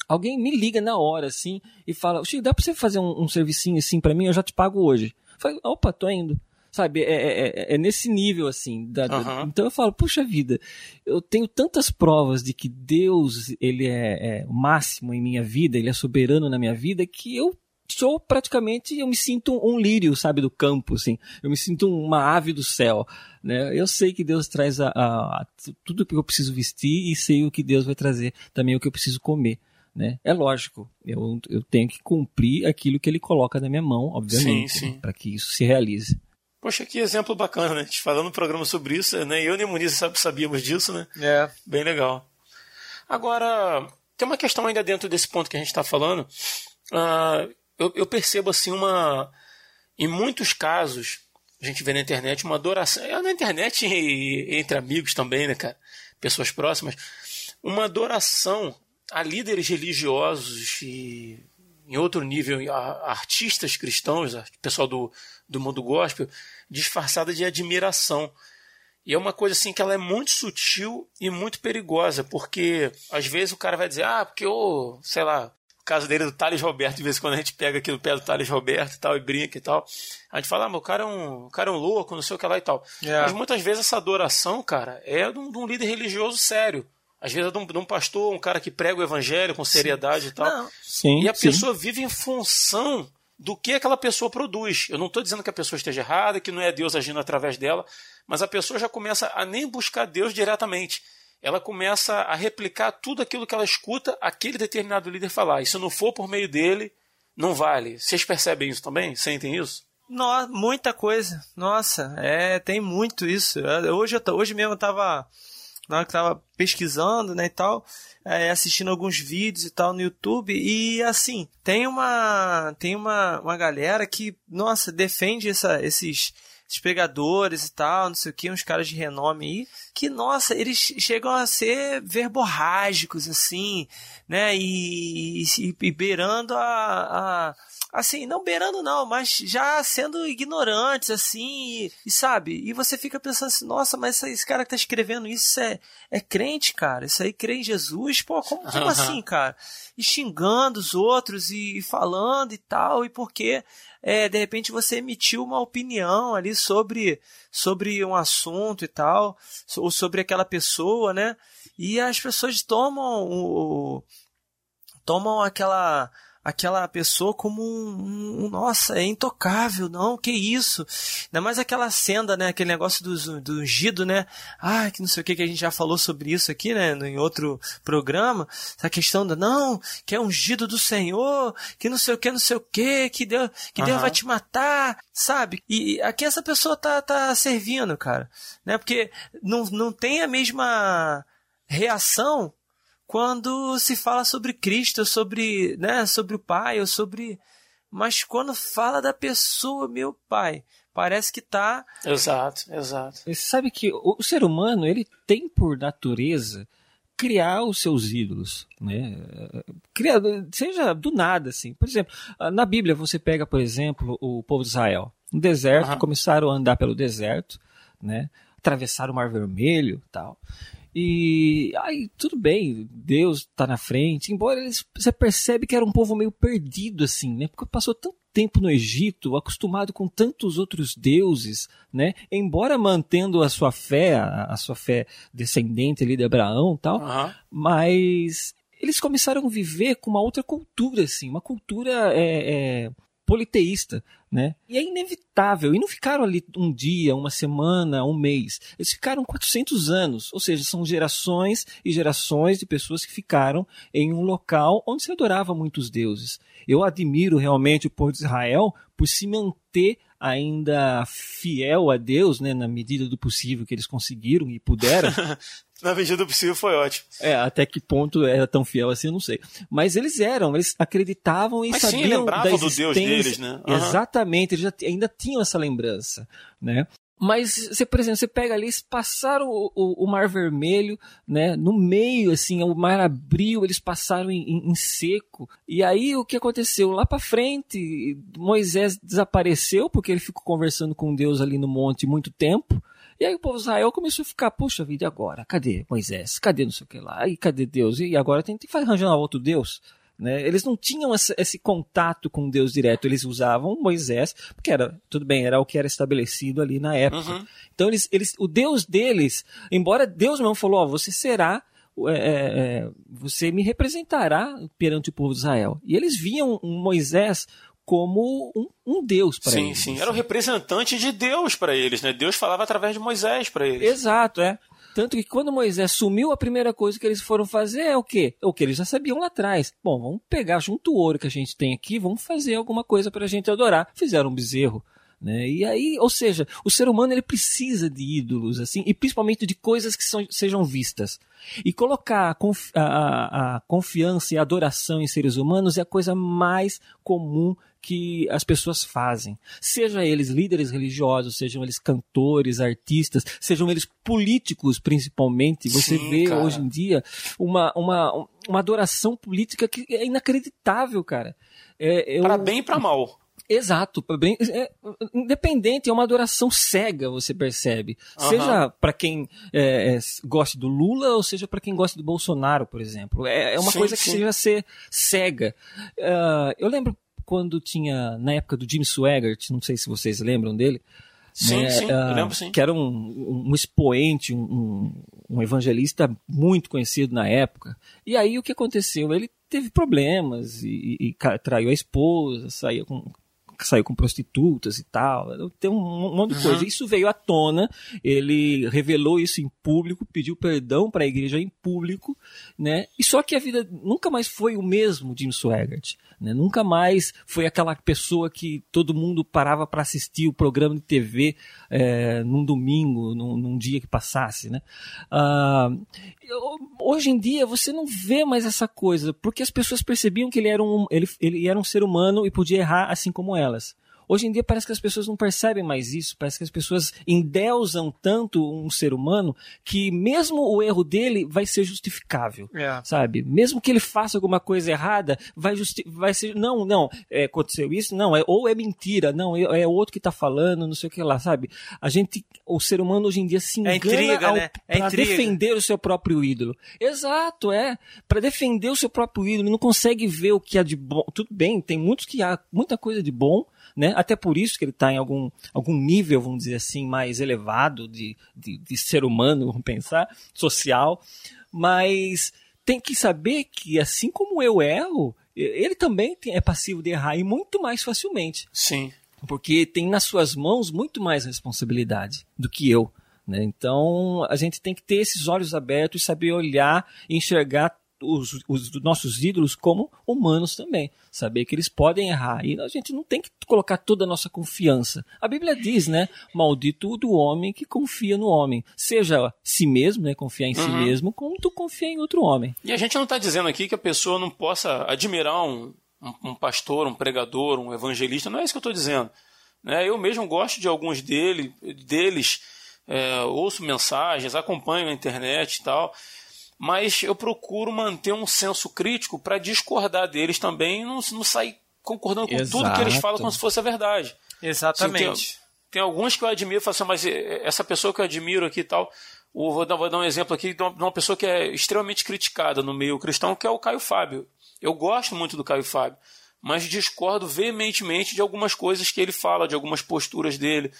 S5: Alguém me liga na hora, assim, e fala, Chico, dá pra você fazer um, um servicinho assim pra mim? Eu já te pago hoje. Eu falei, opa, tô indo. Sabe, é, é- é- é nesse nível, assim. da-. Então eu falo, puxa vida, eu tenho tantas provas de que Deus, ele é, é o máximo em minha vida, ele é soberano na minha vida, que eu sou praticamente, eu me sinto um lírio, sabe, do campo, assim. Eu me sinto uma ave do céu, né? Eu sei que Deus traz a, a- a- tudo que eu preciso vestir e sei o que Deus vai trazer também o que eu preciso comer. Né? É lógico, eu, eu tenho que cumprir aquilo que ele coloca na minha mão, obviamente, para que isso se realize.
S2: Poxa, que exemplo bacana, né? A gente falando no programa sobre isso, né? Eu nem o Muniz sabíamos disso, né?
S4: É.
S2: Bem legal. Agora, tem uma questão ainda dentro desse ponto que a gente está falando. Ah, eu, eu percebo assim uma. Em muitos casos, a gente vê na internet uma adoração. É na internet e entre amigos também, né, cara? Pessoas próximas. Uma adoração a líderes religiosos e em outro nível, a artistas cristãos, a- pessoal do, do mundo gospel, disfarçada de admiração. E é uma coisa assim que ela é muito sutil e muito perigosa, porque às vezes o cara vai dizer, ah, porque o, sei lá, o caso dele é do Thales Roberto, de vez em quando a gente pega aqui no pé do Thales Roberto e tal, e brinca e tal. A gente fala, ah, mas o cara é um, o cara é um louco, não sei o que lá e tal.
S4: É.
S2: Mas muitas vezes essa adoração, cara, é de um, de um líder religioso sério. Às vezes é de um, de um pastor, um cara que prega o evangelho com seriedade e tal.
S4: Não,
S5: Sim,
S2: E a
S5: sim.
S2: pessoa vive em função do que aquela pessoa produz. Eu não estou dizendo que a pessoa esteja errada, que não é Deus agindo através dela, mas a pessoa já começa a nem buscar Deus diretamente. Ela começa a replicar tudo aquilo que ela escuta aquele determinado líder falar. E se não for por meio dele, não vale. Vocês percebem isso também? Sentem isso?
S4: No- muita coisa. Nossa, é, tem muito isso. Hoje, eu, hoje mesmo eu tava, na hora que tava pesquisando, né, e tal, é, assistindo alguns vídeos e tal no YouTube, e assim, tem uma, tem uma, uma galera que, nossa, defende essa, esses, esses pregadores e tal, não sei o que, uns caras de renome aí, que, nossa, eles chegam a ser verborrágicos, assim, né, e, e, e beirando a- a assim, não beirando não, mas já sendo ignorantes, assim, e, e sabe? E você fica pensando assim, nossa, mas esse, cara que tá escrevendo isso é, é crente, cara? Isso aí crê em Jesus? Pô, como, como
S2: Aham.
S4: assim, cara? E xingando os outros e, e falando e tal, e porque é, de repente você emitiu uma opinião ali sobre, sobre um assunto e tal, ou sobre aquela pessoa, né? E as pessoas tomam o- tomam aquela aquela pessoa como um, um- nossa, é intocável, não, que isso. Ainda mais aquela senda, né, aquele negócio do, do ungido, né? Ah, que não sei o que que a gente já falou sobre isso aqui, né, em outro programa, essa questão da não, que é ungido do Senhor, que não sei o que, não sei o que, que Deus, que Deus
S2: Aham.
S4: vai te matar, sabe? E aqui essa pessoa tá, tá servindo, cara, né? Porque não, não tem a mesma reação quando se fala sobre Cristo, sobre, né, sobre o Pai, ou sobre. Mas quando fala da pessoa, meu Pai, parece que tá.
S2: Exato, exato.
S5: Você sabe que o, ser humano ele tem por natureza criar os seus ídolos, né? Criar, seja do nada, assim. Por exemplo, na Bíblia você pega, por exemplo, o povo de Israel. No deserto, uhum. começaram a andar pelo deserto, né? Atravessaram o Mar Vermelho tal. E aí, tudo bem, Deus está na frente, embora eles, você percebe que era um povo meio perdido, assim, né? Porque passou tanto tempo no Egito, acostumado com tantos outros deuses, né? Embora mantendo a sua fé, a, sua fé descendente ali de Abraão tal, uhum. mas eles começaram a viver com uma outra cultura, assim, uma cultura é, é, politeísta, né? E é inevitável. E não ficaram ali um dia, uma semana, um mês. Eles ficaram 400 anos. Ou seja, são gerações e gerações de pessoas que ficaram em um local onde se adorava muitos deuses. Eu admiro realmente o povo de Israel por se manter ainda fiel a Deus, né, na medida do possível que eles conseguiram e puderam.
S2: na medida do possível foi ótimo.
S5: É, até que ponto era tão fiel assim, eu não sei. Mas eles eram, eles acreditavam e
S2: Mas
S5: sabiam
S2: sim, lembravam do Deus deles, né?
S5: Uhum. Exatamente, eles já, ainda tinham essa lembrança, né? Mas você, por exemplo, você pega ali, eles passaram o, o, o, Mar Vermelho, né? No meio, assim, o mar abriu, eles passaram em, em, em seco. E aí o que aconteceu? Lá para frente, Moisés desapareceu porque ele ficou conversando com Deus ali no monte muito tempo. E aí o povo de Israel começou a ficar, puxa vida, e agora? Cadê Moisés? Cadê não sei o que lá? E cadê Deus? E agora tem que arranjar outro Deus? Né? Eles não tinham esse, esse, contato com Deus direto, eles usavam Moisés, porque era, tudo bem, era o que era estabelecido ali na época. Uhum. Então eles, eles, o Deus deles, embora Deus mesmo falou, ó, você será é, é, é, você me representará perante o povo de Israel. E eles viam Moisés como um, um Deus para eles.
S2: Sim, sim. Era o representante de Deus para eles, né? Deus falava através de Moisés para eles.
S5: Exato, é. Tanto que quando Moisés sumiu, a primeira coisa que eles foram fazer é o quê? O que eles já sabiam lá atrás. Bom, vamos pegar junto o ouro que a gente tem aqui, vamos fazer alguma coisa para a gente adorar. Fizeram um bezerro. Né? E aí, ou seja, o ser humano ele precisa de ídolos, assim, e principalmente de coisas que são, sejam vistas. E colocar a, confi a, a, confiança e a adoração em seres humanos é a coisa mais comum que as pessoas fazem. Seja eles líderes religiosos, sejam eles cantores, artistas, sejam eles políticos principalmente. Você Sim, vê cara. hoje em dia uma, uma, uma adoração política que é inacreditável, cara. É,
S2: eu... Para bem e para mal.
S5: Exato, bem, é, independente, é uma adoração cega, você percebe. Uhum. Seja para quem é, é, gosta do Lula ou seja para quem gosta do Bolsonaro, por exemplo. É, é uma sim, coisa que seja ser cega. Uh, eu lembro quando tinha, na época do Jim Swaggart, não sei se vocês lembram dele.
S2: Sim, né, sim, uh, eu lembro sim.
S5: Que era um, um expoente, um, um, evangelista muito conhecido na época. E aí o que aconteceu? Ele teve problemas e, e, e traiu a esposa, saía com saiu com prostitutas e tal. Tem um monte de uhum. coisa. Isso veio à tona, ele revelou isso em público, pediu perdão para a igreja em público, né? E só que a vida nunca mais foi o mesmo de Jim Swaggart. Né? Nunca mais foi aquela pessoa que todo mundo parava para assistir o programa de TV é, num domingo, num, num, dia que passasse. Né? Ah, hoje em dia você não vê mais essa coisa, porque as pessoas percebiam que ele era um, ele, ele era um ser humano e podia errar assim como elas. Hoje em dia parece que as pessoas não percebem mais isso, parece que as pessoas endeusam tanto um ser humano que mesmo o erro dele vai ser justificável, é. sabe? Mesmo que ele faça alguma coisa errada, vai, justi vai ser, não, não, é, aconteceu isso, não, é, ou é mentira, não, é, é outro que está falando, não sei o que lá, sabe? A gente, o ser humano hoje em dia se é engana é intriga, né? é para defender o seu próprio ídolo. Exato, é, para defender o seu próprio ídolo, não consegue ver o que há de bom. Tudo bem, tem muitos que há muita coisa de bom, né? Até por isso que ele está em algum, algum nível, vamos dizer assim, mais elevado de, de, de ser humano, vamos pensar, social, mas tem que saber que assim como eu erro, ele também é passivo de errar e muito mais facilmente.
S2: Sim.
S5: Porque tem nas suas mãos muito mais responsabilidade do que eu. Né? Então a gente tem que ter esses olhos abertos e saber olhar e enxergar os, os nossos ídolos como humanos também. Saber que eles podem errar. E a gente não tem que colocar toda a nossa confiança. A Bíblia diz, né? Maldito do homem que confia no homem. Seja si mesmo, né? Confiar em uhum. si mesmo, como tu confia em outro homem.
S2: E a gente não está dizendo aqui que a pessoa não possa admirar um, um, um pastor, um pregador, um evangelista. Não é isso que eu estou dizendo. Né? Eu mesmo gosto de alguns dele, deles, é, ouço mensagens, acompanho na internet e tal. Mas eu procuro manter um senso crítico para discordar deles também e não, não sair concordando com Exato. tudo que eles falam como se fosse a verdade.
S4: Exatamente.
S2: Assim, tem, tem, alguns que eu admiro, falo assim, mas essa pessoa que eu admiro aqui e tal, vou dar, vou dar um exemplo aqui de uma, de uma pessoa que é extremamente criticada no meio cristão, que é o Caio Fábio. Eu gosto muito do Caio Fábio, mas discordo veementemente de algumas coisas que ele fala, de algumas posturas dele.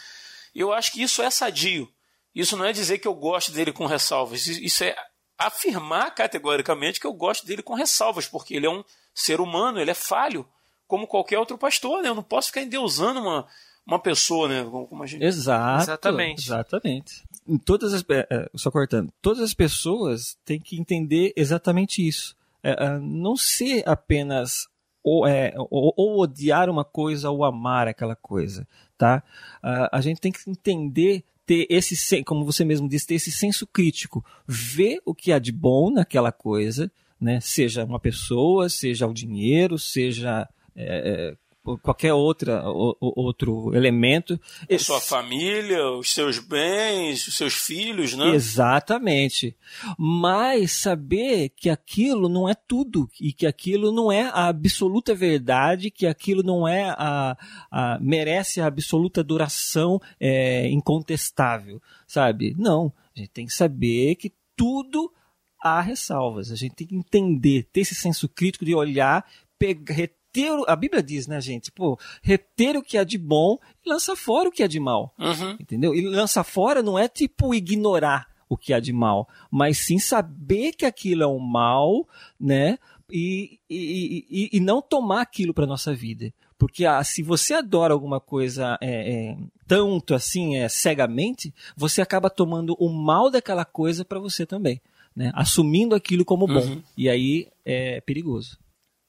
S2: Eu acho que isso é sadio. Isso não é dizer que eu gosto dele com ressalvas. Isso é afirmar categoricamente que eu gosto dele com ressalvas, porque ele é um ser humano, ele é falho, como qualquer outro pastor, né? Eu não posso ficar endeusando uma, uma pessoa, né? Como a gente...
S5: Exato, exatamente. Exatamente. Em todas as, é, é, só cortando, todas as pessoas têm que entender exatamente isso. É, é, não ser apenas ou, é, ou, ou, odiar uma coisa ou amar aquela coisa, tá? Uh, a gente tem que entender ter esse, como você mesmo disse, ter esse senso crítico, ver o que há de bom naquela coisa, né? Seja uma pessoa, seja o dinheiro, seja é, qualquer outra, o, outro elemento.
S2: A sua família, os seus bens, os seus filhos, né?
S5: Exatamente. Mas saber que aquilo não é tudo e que aquilo não é a absoluta verdade, que aquilo não é a, a merece a absoluta duração é, incontestável, sabe? Não. A gente tem que saber que tudo há ressalvas. A gente tem que entender, ter esse senso crítico de olhar, pegar, reter, a Bíblia diz, né, gente? Pô, reter o que é de bom e lança fora o que é de mal.
S2: Uhum.
S5: Entendeu? E lança fora não é tipo ignorar o que é de mal, mas sim saber que aquilo é um mal, né? E, e, e, e não tomar aquilo para nossa vida. Porque ah, se você adora alguma coisa é, é, tanto assim, é, cegamente, você acaba tomando o mal daquela coisa para você também. Né? Assumindo aquilo como bom. Uhum. E aí é perigoso.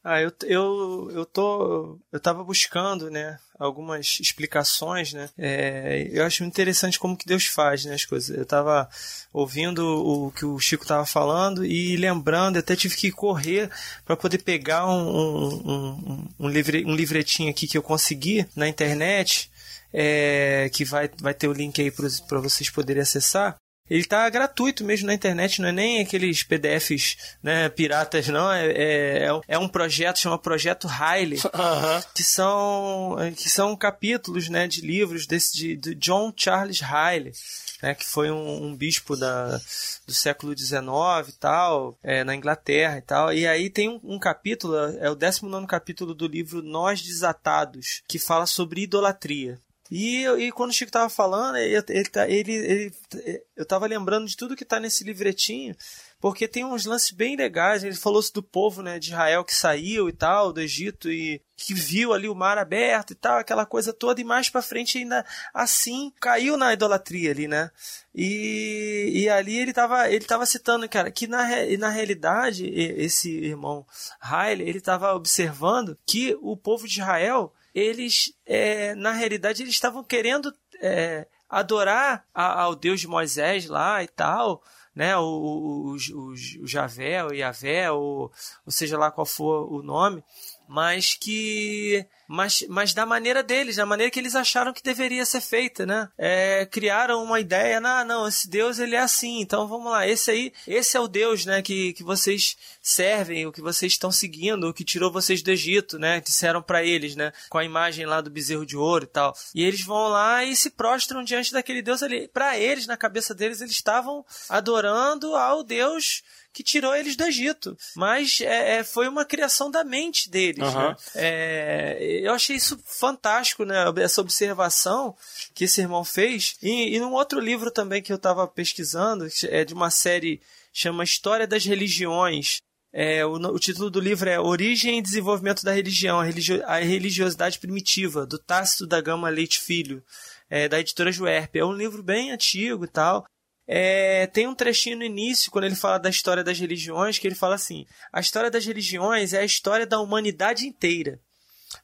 S4: Ah, eu, eu, eu tô. Eu tava buscando, né? Algumas explicações, né? É, eu acho interessante como que Deus faz, né? As coisas. Eu tava ouvindo o que o Chico tava falando e lembrando, até tive que correr para poder pegar um, um, um, um, livre, um livretinho aqui que eu consegui na internet. É, que vai, vai ter o link aí para vocês poderem acessar ele tá gratuito mesmo na internet, não é nem aqueles PDFs né, piratas, não. É, é, é um projeto, chama Projeto Riley, que, são, que são capítulos né, de livros desse, de, de John Charles Riley. Né, que foi um, um, bispo da, do século XIX e tal, é, na Inglaterra e tal. E aí tem um, um capítulo, é o 19 capítulo do livro Nós Desatados, que fala sobre idolatria. E, e quando o Chico tava falando, ele, ele, ele, ele eu tava lembrando de tudo que tá nesse livretinho, porque tem uns lances bem legais. Ele falou do povo né, de Israel que saiu e tal, do Egito, e que viu ali o mar aberto e tal, aquela coisa toda, e mais para frente ainda assim caiu na idolatria ali, né? E, e ali ele tava, ele tava citando, cara, que na, na realidade, esse irmão Haile, ele tava observando que o povo de Israel eles, é, na realidade, eles estavam querendo é, adorar a, ao Deus de Moisés lá e tal, né? O, o, o, o Javé, o Yavé, ou, ou seja lá qual for o nome, mas que mas, mas da maneira deles, da maneira que eles acharam que deveria ser feita, né? É, criaram uma ideia, não, não, esse Deus ele é assim, então vamos lá, esse aí, esse é o Deus, né, que, que vocês servem, o que vocês estão seguindo, o que tirou vocês do Egito, né? Disseram para eles, né, com a imagem lá do bezerro de ouro e tal. E eles vão lá e se prostram diante daquele Deus ali. Para eles, na cabeça deles, eles estavam adorando ao Deus que tirou eles do Egito. Mas é, é, foi uma criação da mente deles. Uhum. Né? É, eu achei isso fantástico, né? Essa observação que esse irmão fez. E, e num outro livro também que eu estava pesquisando, é de uma série chama História das Religiões. É, o, o, título do livro é Origem e Desenvolvimento da Religião, a, religio, a Religiosidade Primitiva, do Tácito da Gama Leite Filho, é, da editora Juerp. É um livro bem antigo e tal, é, tem um trechinho no início, quando ele fala da história das religiões, que ele fala assim: a história das religiões é a história da humanidade inteira,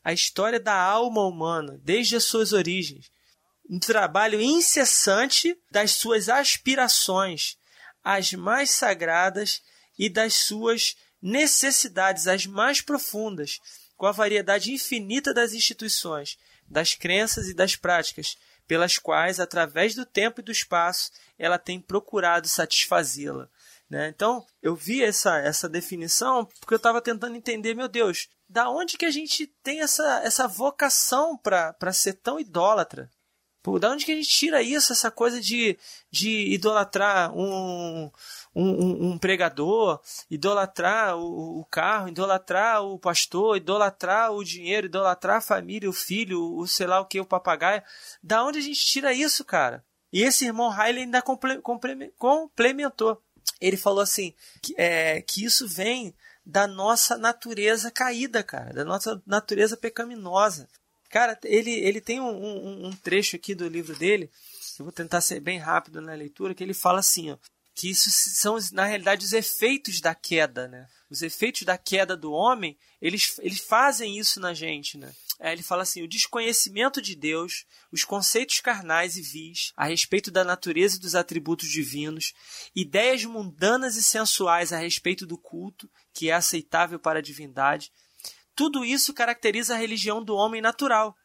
S4: a história da alma humana, desde as suas origens. Um trabalho incessante das suas aspirações, as mais sagradas e das suas necessidades, as mais profundas, com a variedade infinita das instituições, das crenças e das práticas, pelas quais, através do tempo e do espaço, ela tem procurado satisfazê-la. Né? Então, eu vi essa, essa definição porque eu estava tentando entender, meu Deus, da onde que a gente tem essa, essa vocação para ser tão idólatra? Pô, da onde que a gente tira isso, essa coisa de, de idolatrar um, um, um pregador, idolatrar o, o, carro, idolatrar o pastor, idolatrar o dinheiro, idolatrar a família, o filho, o sei lá o que, o papagaio. Da onde a gente tira isso, cara? E esse irmão Riley ainda complementou. Ele falou assim: que, é, que isso vem da nossa natureza caída, cara, da nossa natureza pecaminosa. Cara, ele, ele tem um, um, um trecho aqui do livro dele, eu vou tentar ser bem rápido na leitura, que ele fala assim, ó, que isso são, na realidade, os efeitos da queda, né? Os efeitos da queda do homem, eles, eles fazem isso na gente, né? É, ele fala assim: o desconhecimento de Deus, os conceitos carnais e vis a respeito da natureza e dos atributos divinos, ideias mundanas e sensuais a respeito do culto, que é aceitável para a divindade, tudo isso caracteriza a religião do homem natural.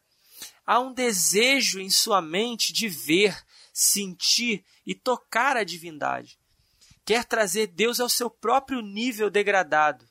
S4: Há um desejo em sua mente de ver, sentir e tocar a divindade quer trazer Deus ao seu próprio nível degradado.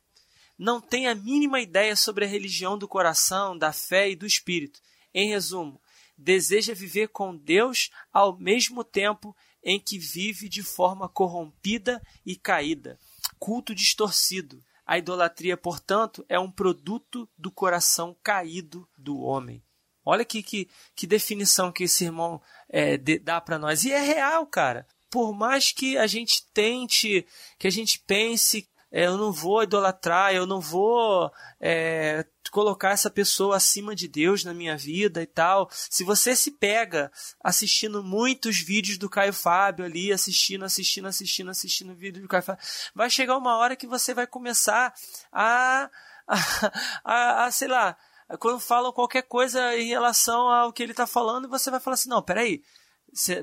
S4: Não tem a mínima ideia sobre a religião do coração, da fé e do espírito. Em resumo, deseja viver com Deus ao mesmo tempo em que vive de forma corrompida e caída. Culto distorcido. A idolatria, portanto, é um produto do coração caído do homem. Olha que, que, que definição que esse irmão é, de, dá para nós. E é real, cara por mais que a gente tente, que a gente pense, eu não vou idolatrar, eu não vou é, colocar essa pessoa acima de Deus na minha vida e tal. Se você se pega assistindo muitos vídeos do Caio Fábio ali, assistindo, assistindo, assistindo, assistindo vídeo do Caio Fábio, vai chegar uma hora que você vai começar a, a, a, a sei lá, quando falam qualquer coisa em relação ao que ele está falando, você vai falar assim, não, peraí,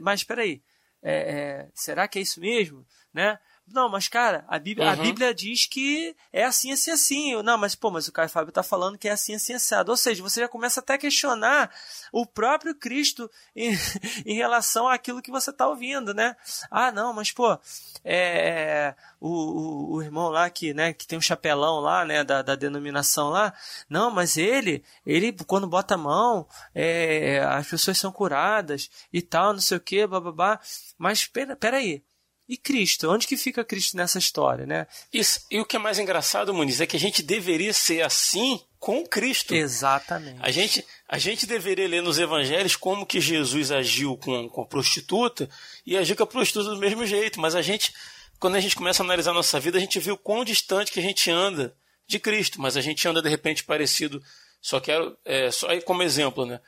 S4: mas peraí, é, é, será que é isso mesmo? Né? Não, mas cara, a Bíblia, uhum. a Bíblia diz que é assim, assim, assim. Não, mas pô, mas o Caio Fábio está falando que é assim, assim, assado. Ou seja, você já começa até a questionar o próprio Cristo em, em relação àquilo que você está ouvindo, né? Ah, não, mas pô, é, é o, o, o, irmão lá que, né, que tem um chapelão lá, né, da, da denominação lá. Não, mas ele, ele quando bota a mão, é, as pessoas são curadas e tal, não sei o que, bababá. Mas pera, pera aí. E Cristo? Onde que fica Cristo nessa história, né?
S2: Isso. E o que é mais engraçado, Muniz, é que a gente deveria ser assim com Cristo.
S4: Exatamente.
S2: A gente, a gente deveria ler nos evangelhos como que Jesus agiu com, com a prostituta e agiu com a prostituta do mesmo jeito. Mas a gente, quando a gente começa a analisar a nossa vida, a gente vê o quão distante que a gente anda de Cristo. Mas a gente anda, de repente, parecido. Só quero, é, só aí como exemplo, né?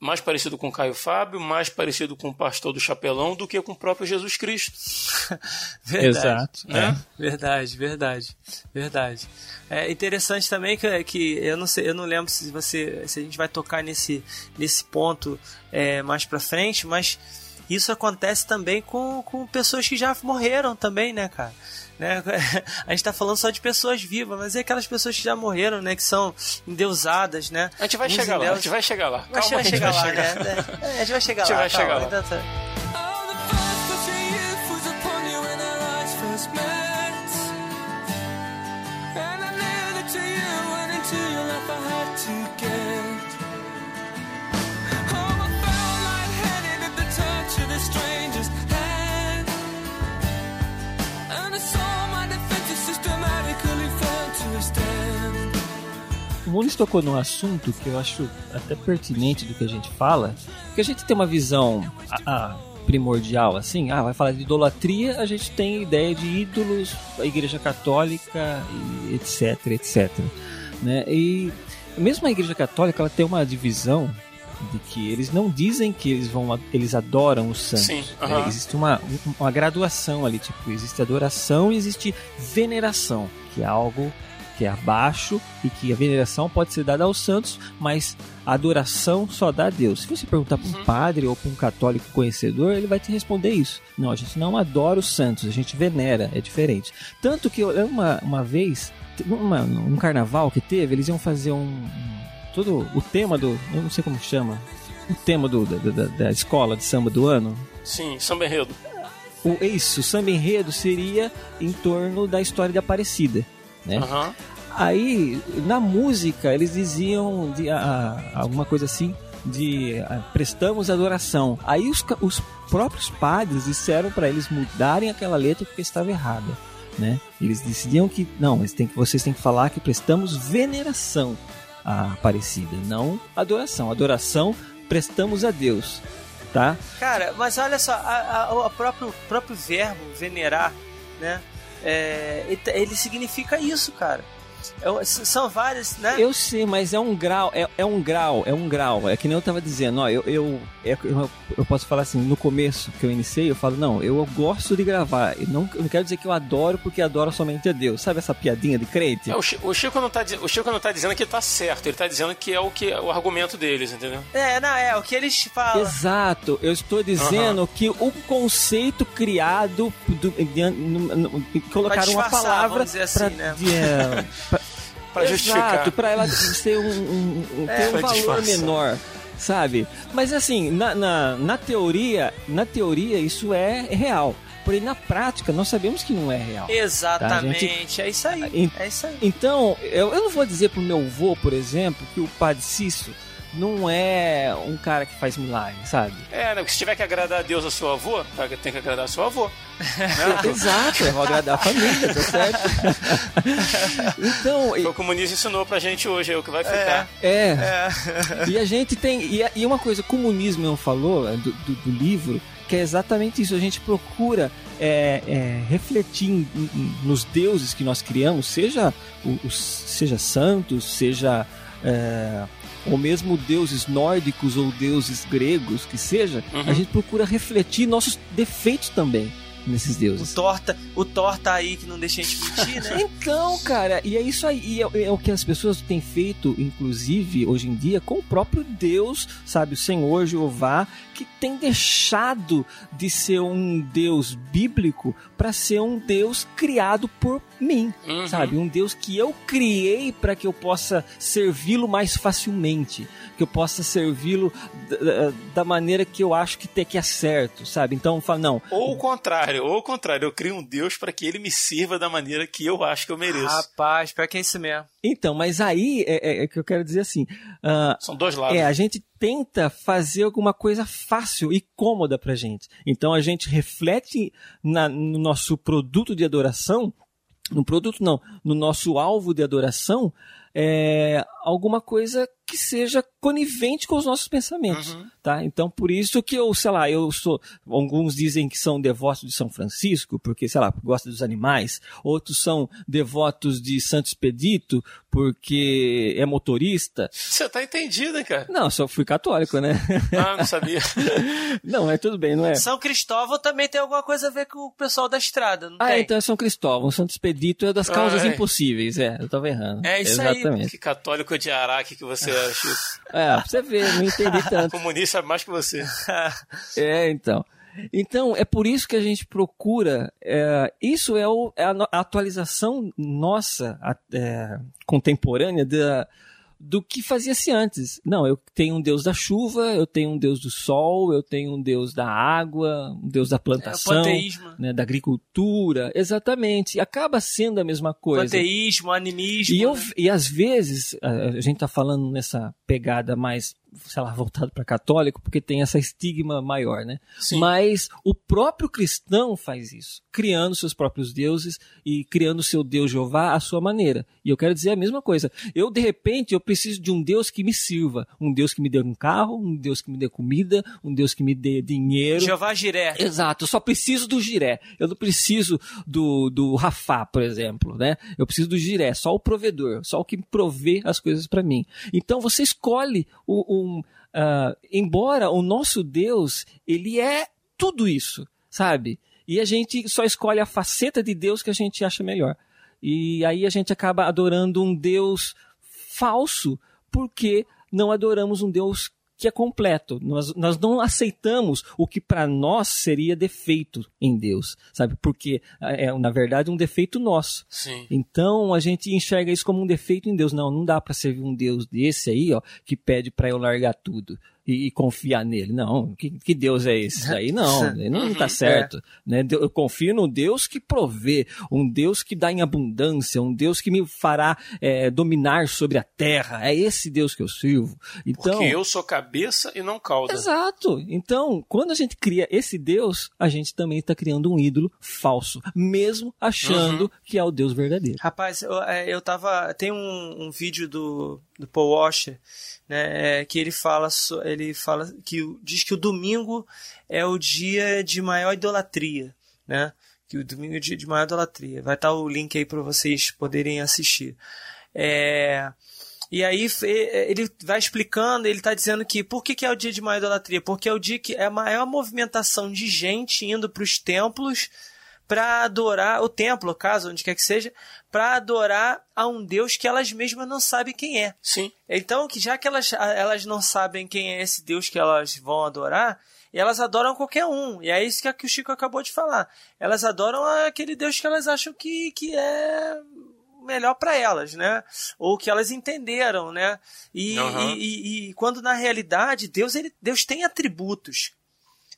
S2: Mais parecido com Caio Fábio, mais parecido com o pastor do Chapelão do que com o próprio Jesus Cristo.
S4: verdade. Exato. Né? É. Verdade, verdade, verdade. É interessante também que, que eu não sei, eu não lembro se você, se a gente vai tocar nesse, nesse ponto é, mais para frente, mas isso acontece também com, com pessoas que já morreram também, né, cara? Né? A gente está falando só de pessoas vivas, mas é aquelas pessoas que já morreram, né? Que são endeusadas, né?
S2: A gente vai Uns chegar lá, a gente vai chegar lá.
S4: Calma, vai chegar, lá, né? É, a gente vai chegar
S2: a gente
S4: lá.
S2: Vai chegar lá.
S5: O Muniz tocou num assunto que eu acho até pertinente do que a gente fala, porque a gente tem uma visão a, a, primordial, assim, ah, vai falar de idolatria, a gente tem ideia de ídolos, a igreja católica, etc, etc. Né? E mesmo a igreja católica, ela tem uma divisão de que eles não dizem que eles vão eles adoram os santos. Sim, uh -huh. é, existe uma, uma graduação ali, tipo, existe adoração e existe veneração, que é algo que é abaixo e que a veneração pode ser dada aos santos, mas a adoração só dá a Deus. Se você perguntar para um uhum. padre ou para um católico conhecedor, ele vai te responder isso. Não, a gente não adora os santos, a gente venera, é diferente. Tanto que uma, uma vez, uma, um carnaval que teve, eles iam fazer um. Todo o tema do. Eu não sei como chama. O tema do, da, da, da escola de samba do ano.
S2: Sim, samba enredo.
S5: o, isso, o samba enredo seria em torno da história de Aparecida, né?
S2: Aham.
S5: Aí, na música, eles diziam de, a- a- alguma coisa assim, de a, prestamos adoração. Aí os, os próprios padres disseram para eles mudarem aquela letra porque estava errada, né? Eles decidiam que, não, eles têm que, vocês têm que falar que prestamos veneração à Aparecida, não adoração. Adoração prestamos a Deus, tá?
S4: Cara, mas olha só, o próprio, próprio verbo venerar, né? É, ele, ele significa isso, cara. É, s- são várias, né?
S5: Eu sei, mas é um grau, é, é um grau, é um grau. É que nem eu tava dizendo, ó, eu, eu, é- eu, eu posso falar assim, no começo que eu iniciei, eu falo, não, eu gosto de gravar. Eu não, eu não quero dizer que eu adoro porque adoro somente a Deus. Sabe essa piadinha de crente?
S2: É, o, Chi- o Chico não tá, o Chico não tá dizendo que tá certo, ele tá dizendo que é o, que, o argumento deles, entendeu?
S4: É, não, é o que eles falam.
S5: Exato, eu estou dizendo que o conceito criado do, de, no- no- colocaram uma palavra
S4: vamos dizer assim,
S5: pra-
S4: né?
S5: Pra
S2: justificar.
S5: Exato, pra ela ser um, um, um-
S4: É,
S5: ter um valor
S2: disfarçar.
S5: menor, sabe? Mas assim, na, na, na teoria, na teoria isso é real. Porém, na prática, nós sabemos que não é real.
S4: Exatamente, é isso aí. É isso aí.
S5: Então, eu, eu não vou dizer pro meu avô, por exemplo, que o Padre Cício não é um cara que faz milagre, sabe?
S2: É, né? porque se tiver que agradar a Deus ao seu avô, tá, tem que agradar ao seu avô.
S5: Exato, eu vou agradar a família, tá certo? então,
S2: Foi o comunismo ensinou pra gente hoje, é o que vai ficar.
S5: É. E a gente tem. E, a- e uma coisa, o comunismo não falou é, do, do, do livro, que é exatamente isso. A gente procura é, é, refletir em- em- nos deuses que nós criamos, seja, o- os, seja santos, seja. é, ou mesmo deuses nórdicos ou deuses gregos, que seja,
S2: Uhum.
S5: a gente procura refletir nossos defeitos também nesses
S4: O
S5: deuses.
S4: Thor, tá, o Thor tá aí que não deixa a gente mentir, né?
S5: Então, cara, e é isso aí. E é, é o que as pessoas têm feito, inclusive, hoje em dia, com o próprio Deus, sabe? O Senhor Jeová, que tem deixado de ser um Deus bíblico para ser um Deus criado por mim,
S2: Uhum.
S5: sabe? Um Deus que eu criei para que eu possa servi-lo mais facilmente, que eu possa servi-lo da, maneira que eu acho que, te, que é certo, sabe? Então, fala, não,
S2: Ou o contrário, ou o contrário, eu crio um Deus pra que ele me sirva da maneira que eu acho que eu mereço.
S4: Rapaz, pior que é isso mesmo.
S5: Então, mas aí é, é- é que eu quero dizer assim. ah,
S2: São dois lados.
S5: é, a gente tenta fazer alguma coisa fácil e cômoda pra gente. Então a gente reflete na- no nosso produto de adoração, no produto não, no nosso alvo de adoração, é, alguma coisa que seja conivente com os nossos pensamentos,
S2: Uhum.
S5: tá? Então por isso que eu, sei lá, eu sou, alguns dizem que são devotos de São Francisco, porque, sei lá, gosta dos animais, outros são devotos de Santo Expedito, porque é motorista.
S2: Você tá entendido, hein, cara?
S5: Não, só fui católico, né?
S2: Ah, não sabia.
S5: Não, é tudo bem, não é?
S4: São Cristóvão também tem alguma coisa a ver com o pessoal da estrada, não
S5: Ah,
S4: tem?
S5: então é São Cristóvão, Santo Expedito é das causas
S2: Ah, é.
S5: impossíveis, é, eu tava errando.
S4: É isso aí,
S5: Exatamente.
S2: que católico de Araque que você é, Chico.
S5: É, pra você ver, não entendi tanto.
S2: Comunista sabe mais que você.
S5: É, então. Então, é por isso que a gente procura. é, isso é, o- é a atualização nossa, a- é, contemporânea, da, do que fazia-se antes. Não, eu tenho um Deus da chuva, eu tenho um Deus do sol, eu tenho um Deus da água, um Deus da
S4: É
S5: plantação,
S4: panteísmo.
S5: né, da agricultura. Exatamente. E acaba sendo a mesma coisa.
S4: Panteísmo, animismo.
S5: E, eu,
S4: né?
S5: e às vezes, a, a gente tá falando nessa pegada mais, sei lá, voltado para católico, porque tem essa estigma maior, né?
S2: Sim.
S5: Mas o próprio cristão faz isso, criando seus próprios deuses e criando seu Deus Jeová à sua maneira. E eu quero dizer a mesma coisa. Eu, de repente, eu preciso de um Deus que me sirva. Um Deus que me dê um carro, um Deus que me dê comida, um Deus que me dê dinheiro.
S4: Jeová Jiré.
S5: Exato, eu só preciso do giré. Eu não preciso do, do Rafá, por exemplo, né? Eu preciso do giré, só o provedor, só o que provê as coisas para mim. Então você escolhe o- um. ah, embora o nosso Deus, ele é tudo isso, sabe? E a gente só escolhe a faceta de Deus que a gente acha melhor. E aí a gente acaba adorando um Deus falso, porque não adoramos um Deus que é completo. Nós, nós não aceitamos o que para nós seria defeito em Deus, sabe? Porque é, na verdade, um defeito nosso.
S2: Sim.
S5: Então a gente enxerga isso como um defeito em Deus. Não, não dá para servir um Deus desse aí, ó, que pede para eu largar tudo. E, e confiar nele. Não, que, que Deus é esse daí? Não, ele não está certo. Né? Eu confio no Deus que provê, um Deus que dá em abundância, um Deus que me fará é, dominar sobre a terra. É esse Deus que eu sirvo. Então,
S2: Porque eu sou cabeça e não cauda.
S5: Exato. Então, quando a gente cria esse Deus, a gente também está criando um ídolo falso, mesmo achando uhum. que é o Deus verdadeiro.
S4: Rapaz, eu, é, eu tava. Tem um, um vídeo do, do Paul Washer, né, é, que ele fala, ele fala que diz que o domingo é o dia de maior idolatria, né? Que o domingo é o dia de maior idolatria. Vai estar o link aí para vocês poderem assistir. É, e aí ele vai explicando, ele está dizendo que por que, que, é o dia de maior idolatria? Porque é o dia que é a maior movimentação de gente indo para os templos para adorar o templo, caso onde quer que seja, para adorar a um Deus que elas mesmas não sabem quem é.
S2: Sim.
S4: Então, que já que elas, elas não sabem quem é esse Deus que elas vão adorar, elas adoram qualquer um. E é isso que o Chico acabou de falar. Elas adoram aquele Deus que elas acham que, que é melhor para elas, né? Ou que elas entenderam, né? E, uhum. e, e, e, quando na realidade Deus ele Deus tem atributos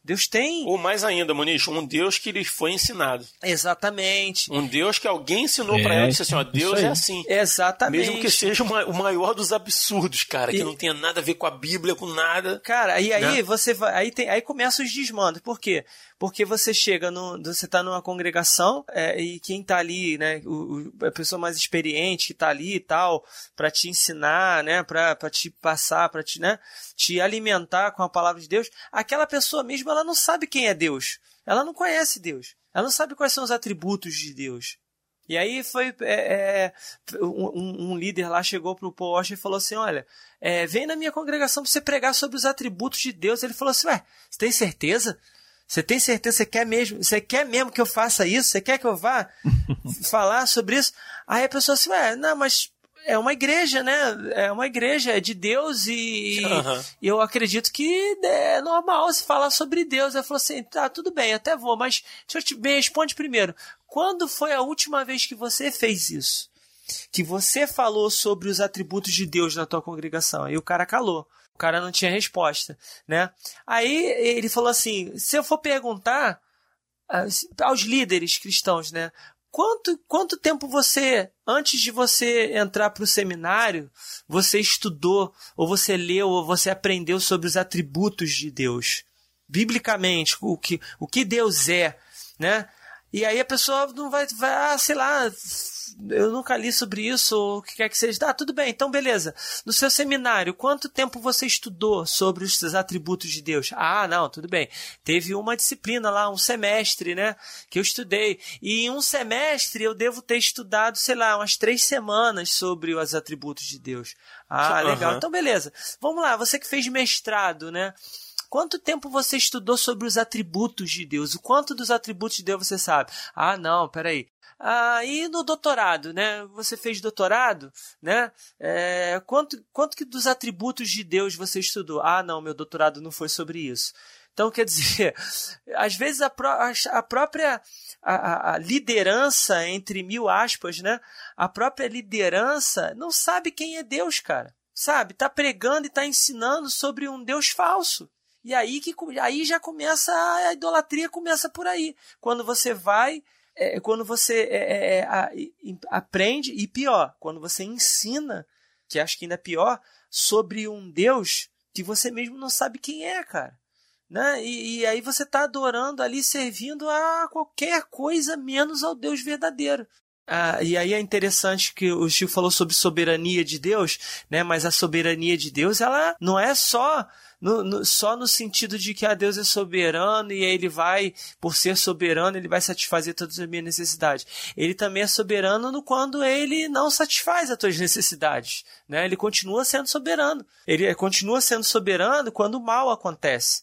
S4: Deus tem.
S2: Ou mais ainda, Muniz, um Deus que lhes foi ensinado.
S4: Exatamente.
S2: Um Deus que alguém ensinou é, para ela e disse assim: ó, Deus é assim.
S4: Exatamente.
S2: Mesmo que seja uma, o maior dos absurdos, cara, e... que não tenha nada a ver com a Bíblia, com nada.
S4: Cara, e aí né? você vai. Aí, tem, aí começa os desmandos. Por quê? Porque você chega, no, você está numa congregação é, e quem está ali, né, o, o, a pessoa mais experiente que está ali e tal, para te ensinar, né, para te passar, para te, né, te alimentar com a palavra de Deus, aquela pessoa mesmo ela não sabe quem é Deus, ela não conhece Deus, ela não sabe quais são os atributos de Deus. E aí foi é, é, um, um, líder lá chegou para o Paul Washer e falou assim, olha, é, vem na minha congregação para você pregar sobre os atributos de Deus. Ele falou assim, ué, você tem certeza? Você tem certeza? Você quer mesmo? Você quer mesmo que eu faça isso? Você quer que eu vá falar sobre isso? Aí a pessoa assim, ué, não, mas é uma igreja, né? É uma igreja, é de Deus e, uhum. e eu acredito que é normal se falar sobre Deus. Ela falou assim, tá, tudo bem, até vou, mas deixa eu te me responde primeiro. Quando foi a última vez que você fez isso? Que você falou sobre os atributos de Deus na tua congregação? E o cara calou. O cara não tinha resposta, né? Aí ele falou assim: se eu for perguntar ah, aos líderes cristãos, né? Quanto, quanto tempo você, antes de você entrar para o seminário, você estudou, ou você leu, ou você aprendeu sobre os atributos de Deus? Biblicamente, o que, o que Deus é, né? E aí a pessoa não vai, vai ah, sei lá, eu nunca li sobre isso, ou o que quer que seja. Ah, tudo bem, então beleza. No seu seminário, quanto tempo você estudou sobre os atributos de Deus? Ah, não, tudo bem. Teve uma disciplina lá, um semestre, né? Que eu estudei. E em um semestre eu devo ter estudado, sei lá, umas três semanas sobre os atributos de Deus. Ah, legal. Uhum. Então beleza. Vamos lá, você que fez mestrado, né? Quanto tempo você estudou sobre os atributos de Deus? O quanto dos atributos de Deus você sabe? Ah, não, peraí. Ah, e no doutorado, né? Você fez doutorado, né? É, quanto, quanto que dos atributos de Deus você estudou? Ah, não, meu doutorado não foi sobre isso. Então, quer dizer, às vezes a, a própria a, a, liderança, entre mil aspas, né? A própria liderança não sabe quem é Deus, cara. Sabe? Tá pregando e tá ensinando sobre um Deus falso. E aí que aí já começa a idolatria começa por aí. Quando você vai é, quando você é, é, é a, aprende, e pior, quando você ensina, que acho que ainda é pior, sobre um Deus que você mesmo não sabe quem é, cara. Né? E, e aí você está adorando ali, servindo a qualquer coisa menos ao Deus verdadeiro. Ah, e aí é interessante que o Chico falou sobre soberania de Deus, né? Mas a soberania de Deus, ela não é só no, no, só no sentido de que a ah, Deus é soberano e ele vai, por ser soberano, ele vai satisfazer todas as minhas necessidades. Ele também é soberano no quando ele não satisfaz as tuas necessidades, né? Ele continua sendo soberano. Ele continua sendo soberano quando o mal acontece.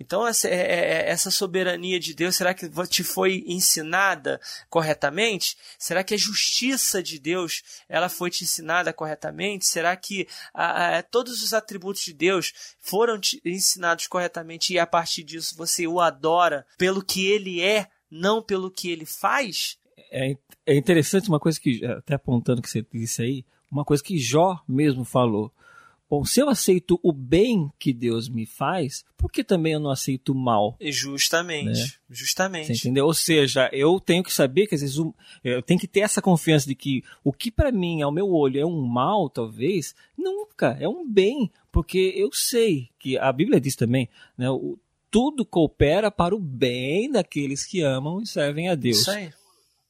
S4: Então, essa, é, é, é, essa soberania de Deus, será que te foi ensinada corretamente? Será que a justiça de Deus ela foi te ensinada corretamente? Será que a, a, todos os atributos de Deus foram te ensinados corretamente e a partir disso você o adora pelo que ele é, não pelo que ele faz?
S5: É, é interessante uma coisa que, até apontando que você disse aí, uma coisa que Jó mesmo falou Bom, se eu aceito o bem que Deus me faz, por que também eu não aceito o mal?
S4: Justamente,
S5: Né?
S4: justamente.
S5: Você entendeu? Ou seja, eu tenho que saber que às vezes eu tenho que ter essa confiança de que o que para mim, ao meu olho, é um mal, talvez, nunca é um bem, porque eu sei que a Bíblia diz também, né? O, tudo coopera para o bem daqueles que amam e servem a Deus.
S4: Isso aí.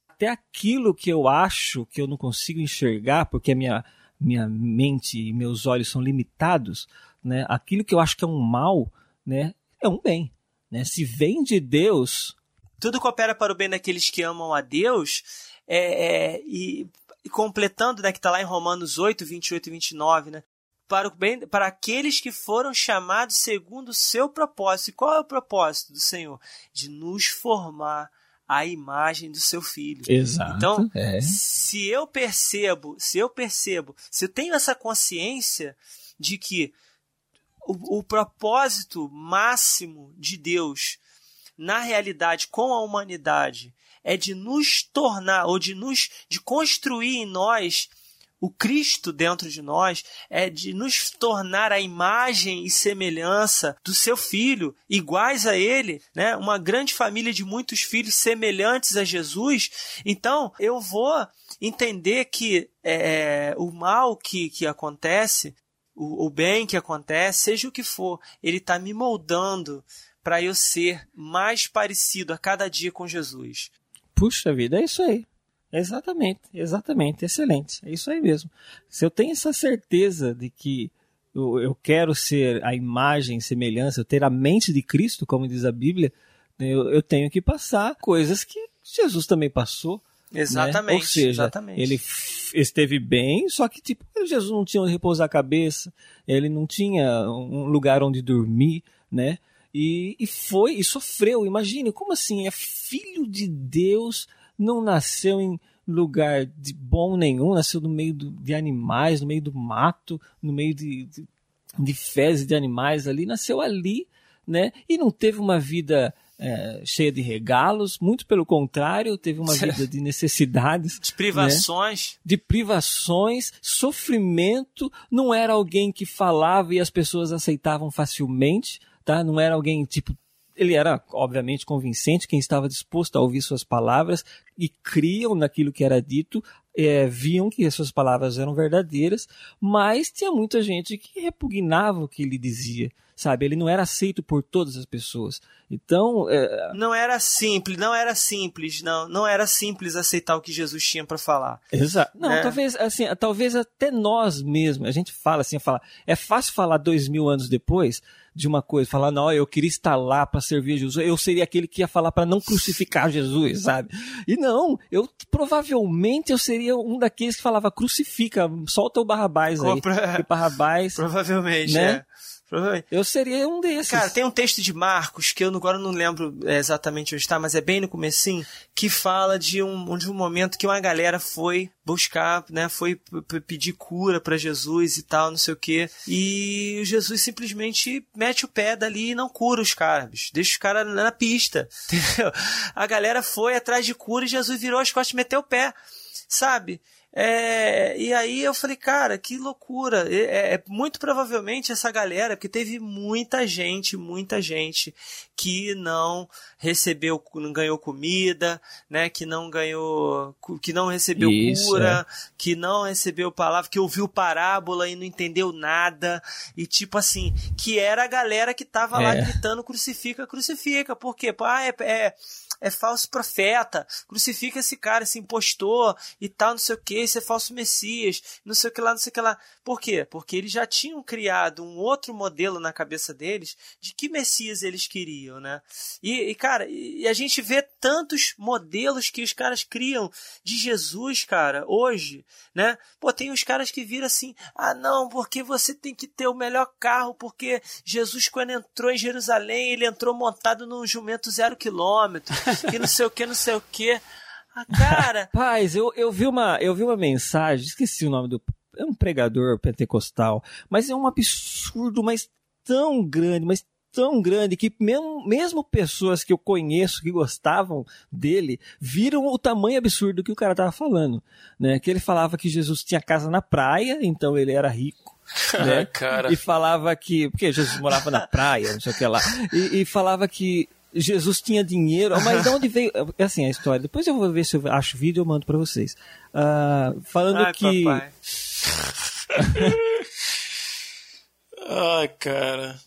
S5: Até aquilo que eu acho que eu não consigo enxergar, porque a minha, minha mente e meus olhos são limitados, né? Aquilo que eu acho que é um mal, né? É um bem. Né? Se vem de Deus,
S4: Tudo coopera para o bem daqueles que amam a Deus, é, é, e, e completando, né, que está lá em Romanos 8, 28 e 29, né? Para, o bem, para aqueles que foram chamados segundo o seu propósito. E qual é o propósito do Senhor? De nos formar a imagem do seu filho.
S5: Exato.
S4: Então,
S5: é.
S4: se eu percebo, se eu percebo, se eu tenho essa consciência de que o, o propósito máximo de Deus na realidade com a humanidade é de nos tornar ou de nos de construir em nós o Cristo dentro de nós é de nos tornar a imagem e semelhança do seu filho, iguais a ele, né? Uma grande família de muitos filhos semelhantes a Jesus. Então, eu vou entender que é, o mal que, que acontece, o, o bem que acontece, seja o que for, ele está me moldando para eu ser mais parecido a cada dia com Jesus.
S5: Puxa vida, é isso aí. Exatamente, exatamente, excelente. É isso aí mesmo. Se eu tenho essa certeza de que eu, eu quero ser a imagem, semelhança, eu ter a mente de Cristo, como diz a Bíblia, né, eu, eu tenho que passar coisas que Jesus também passou. né?
S4: Exatamente.
S5: Ou seja,
S4: exatamente.
S5: ele esteve bem, só que tipo, Jesus não tinha onde repousar a cabeça, ele não tinha um lugar onde dormir, né? E, e foi, e sofreu. Imagine, como assim? É filho de Deus, não nasceu em lugar de bom nenhum, nasceu no meio do- de animais, no meio do mato, no meio de, de, de fezes de animais ali, nasceu ali, né? E não teve uma vida é, cheia de regalos, muito pelo contrário, teve uma vida de necessidades,
S4: De privações.
S5: de privações, sofrimento. Não era alguém que falava e as pessoas aceitavam facilmente, tá? Não era alguém tipo. Ele era, obviamente, convincente, quem estava disposto a ouvir suas palavras e criam naquilo que era dito, é, viam que as suas palavras eram verdadeiras, mas tinha muita gente que repugnava o que ele dizia, sabe? Ele não era aceito por todas as pessoas. Então, é,
S4: Não era simples, não era simples, não, não era simples aceitar o que Jesus tinha para falar.
S5: Exato. Não,
S4: né?
S5: talvez assim, talvez até nós mesmos, a gente fala assim, fala, é fácil falar dois mil anos depois de uma coisa, falar, não, eu queria estar lá para servir Jesus, eu seria aquele que ia falar para não crucificar Jesus, sabe? E não, eu provavelmente eu seria um daqueles que falava crucifica, solta o Barrabás aí, porque Barrabás,
S4: Provavelmente,
S5: Né?
S4: é.
S5: Eu seria um desses.
S4: Cara, tem um texto de Marcos, que eu agora não lembro é, exatamente onde está, mas é bem no comecinho, que fala de um, de um momento que uma galera foi buscar, né, foi pedir cura para Jesus e tal, não sei o quê, e Jesus simplesmente mete o pé dali e não cura os caras, deixa os caras na pista, entendeu? A galera foi atrás de cura e Jesus virou as costas e meteu o pé, sabe? É, e aí eu falei, cara, que loucura. É, é- é muito provavelmente essa galera, porque teve muita gente, muita gente que não recebeu, não ganhou comida, né? Que não ganhou, que não recebeu
S5: Isso,
S4: cura, que não recebeu palavra, que ouviu parábola e não entendeu nada. E tipo assim, que era a galera que tava lá
S5: É.
S4: gritando crucifica, crucifica. Por quê? Ah, é, é, falso profeta, crucifica esse cara, esse impostor e tal, não sei o que, esse é falso messias, não sei o que lá, não sei o que lá. Por quê? Porque eles já tinham criado um outro modelo na cabeça deles de que messias eles queriam, né? E, e, cara, e a gente vê tantos modelos que os caras criam de Jesus, cara, hoje, né? Pô, tem os caras que viram assim, ah não, porque você tem que ter o melhor carro, porque Jesus quando entrou em Jerusalém, ele entrou montado num jumento zero quilômetro, que não sei o que, não sei o que. Ah, cara,
S5: Paz, eu, eu, vi uma, eu vi uma mensagem, esqueci o nome do. É um pregador pentecostal, mas é um absurdo, mas tão grande, mas tão grande que mesmo, mesmo pessoas que eu conheço que gostavam dele viram o tamanho absurdo que o cara tava falando, né? Que ele falava que Jesus tinha casa na praia, então ele era rico, né?
S2: Cara.
S5: E falava que. Porque Jesus morava na praia, não sei o que lá. E, e falava que Jesus tinha dinheiro. Mas de onde veio. É assim a história. Depois eu vou ver se eu acho vídeo e eu mando pra vocês. Ah, falando
S4: Ai,
S5: que.
S4: papai.
S2: Ai, cara.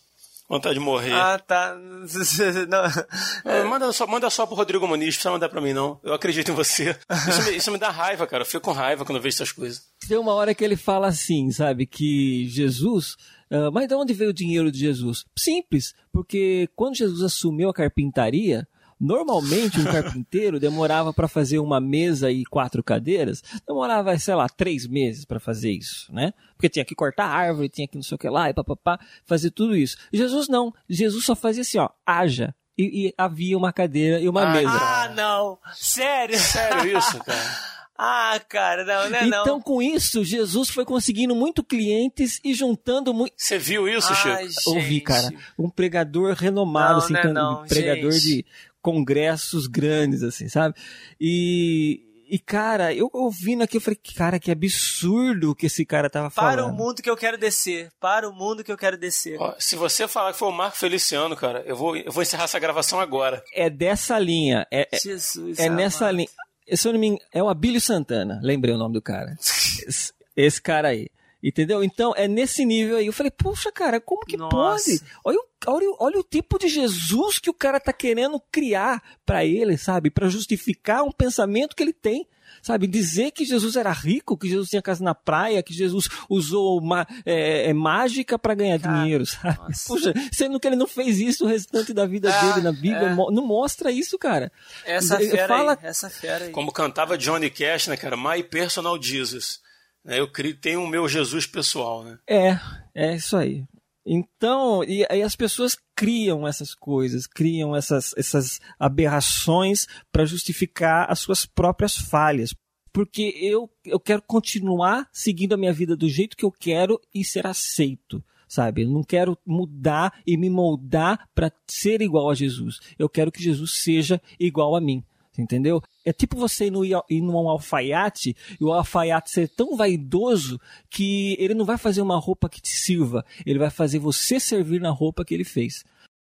S2: Vontade de morrer.
S4: Ah, tá. Não.
S2: É, manda, só, manda só pro Rodrigo Muniz, não precisa mandar pra mim, não. Eu acredito em você. Isso me, isso me dá raiva, cara. Eu fico com raiva quando eu vejo essas coisas.
S5: Tem uma hora que ele fala assim, sabe? Que Jesus. ah, mas de onde veio o dinheiro de Jesus? Simples, porque quando Jesus assumiu a carpintaria, normalmente um carpinteiro demorava para fazer uma mesa e quatro cadeiras, demorava, sei lá, três meses para fazer isso, né? Porque tinha que cortar árvore, tinha que não sei o que lá, e papapá, fazer tudo isso. Jesus não. Jesus só fazia assim, ó, haja. E, e havia uma cadeira e uma
S2: Ah,
S5: mesa.
S4: Ah, não. Sério?
S2: Sério isso, cara?
S4: Ah, cara, não, não é não.
S5: Então, com isso, Jesus foi conseguindo muito clientes e juntando muito.
S2: Você viu isso,
S4: Ai,
S2: Chico?
S5: Ouvi,
S4: gente.
S5: cara. Um pregador renomado,
S4: Não,
S5: assim,
S4: não é não,
S5: pregador
S4: gente.
S5: de congressos grandes, assim, sabe? E, e cara, eu ouvindo aqui, eu falei, cara, que absurdo o que esse cara tava falando.
S4: Para o mundo que eu quero descer. Para o mundo que eu quero descer.
S2: Ó, se você falar que foi o Marco Feliciano, cara, eu vou, eu vou encerrar essa gravação agora.
S5: É dessa linha, é, é,
S4: Jesus.
S5: é nessa
S4: amado.
S5: linha. Se eu não me engano, é o Abílio Santana, lembrei o nome do cara. esse, esse cara aí. Entendeu? Então, é nesse nível aí. Eu falei, puxa, cara, como que
S4: Nossa.
S5: pode? Olha, o- olha, o- olha o tipo de Jesus que o cara tá querendo criar pra ele, sabe? Pra justificar um pensamento que ele tem. Sabe, dizer que Jesus era rico, que Jesus tinha casa na praia, que Jesus usou ma- é, é, mágica pra ganhar
S4: Cara,
S5: dinheiro, sabe?
S4: nossa.
S5: Puxa, sendo que ele não fez isso o restante da vida
S4: É,
S5: dele na Bíblia,
S4: é.
S5: mo- não mostra isso, cara.
S4: Essa fera
S5: fala-
S4: aí. Essa fera aí.
S2: Como cantava Johnny Cash, né, cara? My personal Jesus. Né, Eu crio, tenho o meu Jesus pessoal, né?
S5: É, é isso aí. Então, e aí as pessoas criam essas coisas, criam essas, essas aberrações para justificar as suas próprias falhas. Porque eu, eu quero continuar seguindo a minha vida do jeito que eu quero e ser aceito. Sabe? Eu não quero mudar e me moldar para ser igual a Jesus. Eu quero que Jesus seja igual a mim. Entendeu? É tipo você ir, no, ir num alfaiate e o alfaiate ser tão vaidoso que ele não vai fazer uma roupa que te sirva, ele vai fazer você servir na roupa que ele fez.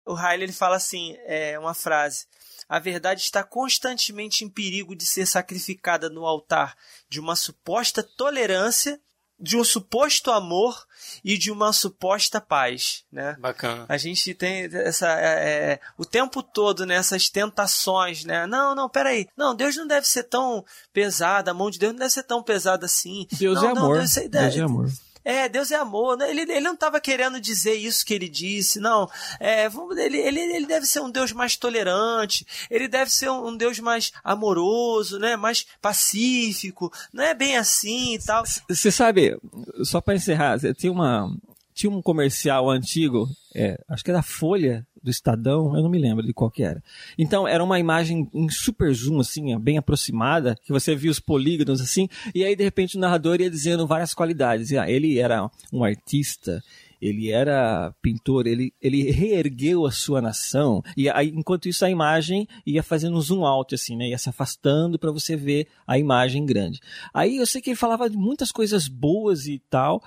S4: O Riley ele fala assim, é uma frase. A verdade está constantemente em perigo de ser sacrificada no altar de uma suposta tolerância, de um suposto amor e de uma suposta paz, né?
S2: Bacana.
S4: A gente tem essa é, é, o tempo todo nessas tentações, né? Não, não, peraí. Não, Deus não deve ser tão pesado, a mão de Deus não deve ser tão pesada assim.
S5: Deus
S4: não,
S5: é
S4: não,
S5: amor.
S4: Deus, é-
S5: Deus é amor.
S4: É, Deus é amor. né? Ele, ele não estava querendo dizer isso que ele disse, não. É, ele, ele, ele deve ser um Deus mais tolerante, ele deve ser um, um Deus mais amoroso, né? mais pacífico. Não é bem assim e tal.
S5: Você sabe, só para encerrar, tinha uma tinha um comercial antigo, é, acho que era Folha do Estadão, eu não me lembro de qual que era. Então era uma imagem em super zoom assim, bem aproximada, que você via os polígonos assim, e aí de repente o narrador ia dizendo várias qualidades. Ah, ele era um artista, ele era pintor, ele, ele reergueu a sua nação. E aí, enquanto isso, a imagem ia fazendo um zoom out, assim, né? Ia se afastando para você ver a imagem grande. Aí eu sei que ele falava de muitas coisas boas e tal.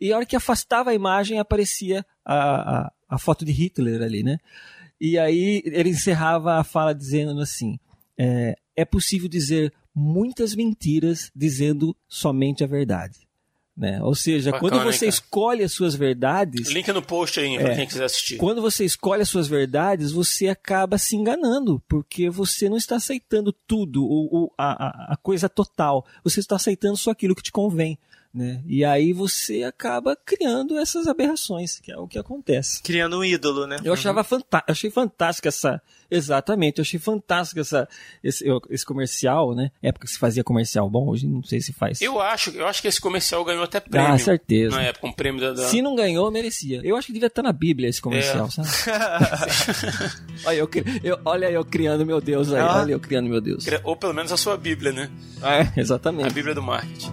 S5: E a hora que afastava a imagem, aparecia a, a, a foto de Hitler ali, né? E aí ele encerrava a fala dizendo assim: é, é possível dizer muitas mentiras dizendo somente a verdade. Né? Ou seja,
S2: Bacana,
S5: quando
S2: hein,
S5: você
S2: cara?
S5: escolhe as suas verdades,
S2: Link no post aí, pra
S5: É.
S2: quem quiser assistir.
S5: quando você escolhe as suas verdades, você acaba se enganando, porque você não está aceitando tudo, o, o- a, a- a coisa total. Você está aceitando só aquilo que te convém. Né? E aí você acaba criando essas aberrações, que é o que acontece.
S4: Criando um ídolo, né?
S5: Eu achava fantástica, achei fantástica essa. Exatamente, eu achei fantástica essa, esse, esse comercial, né? Época que se fazia comercial bom, hoje não sei se faz.
S2: Eu acho, eu acho que esse comercial ganhou até prêmio.
S5: Ah, certeza.
S2: Na época, um prêmio da. da-
S5: Se não ganhou, merecia. Eu acho que devia estar na Bíblia esse comercial,
S2: É.
S5: sabe? olha, eu, eu- olha eu criando meu Deus aí,
S4: Ah.
S5: olha eu criando meu Deus.
S2: Ou pelo menos a sua Bíblia, né?
S5: É,
S2: A
S5: exatamente.
S2: Bíblia do marketing.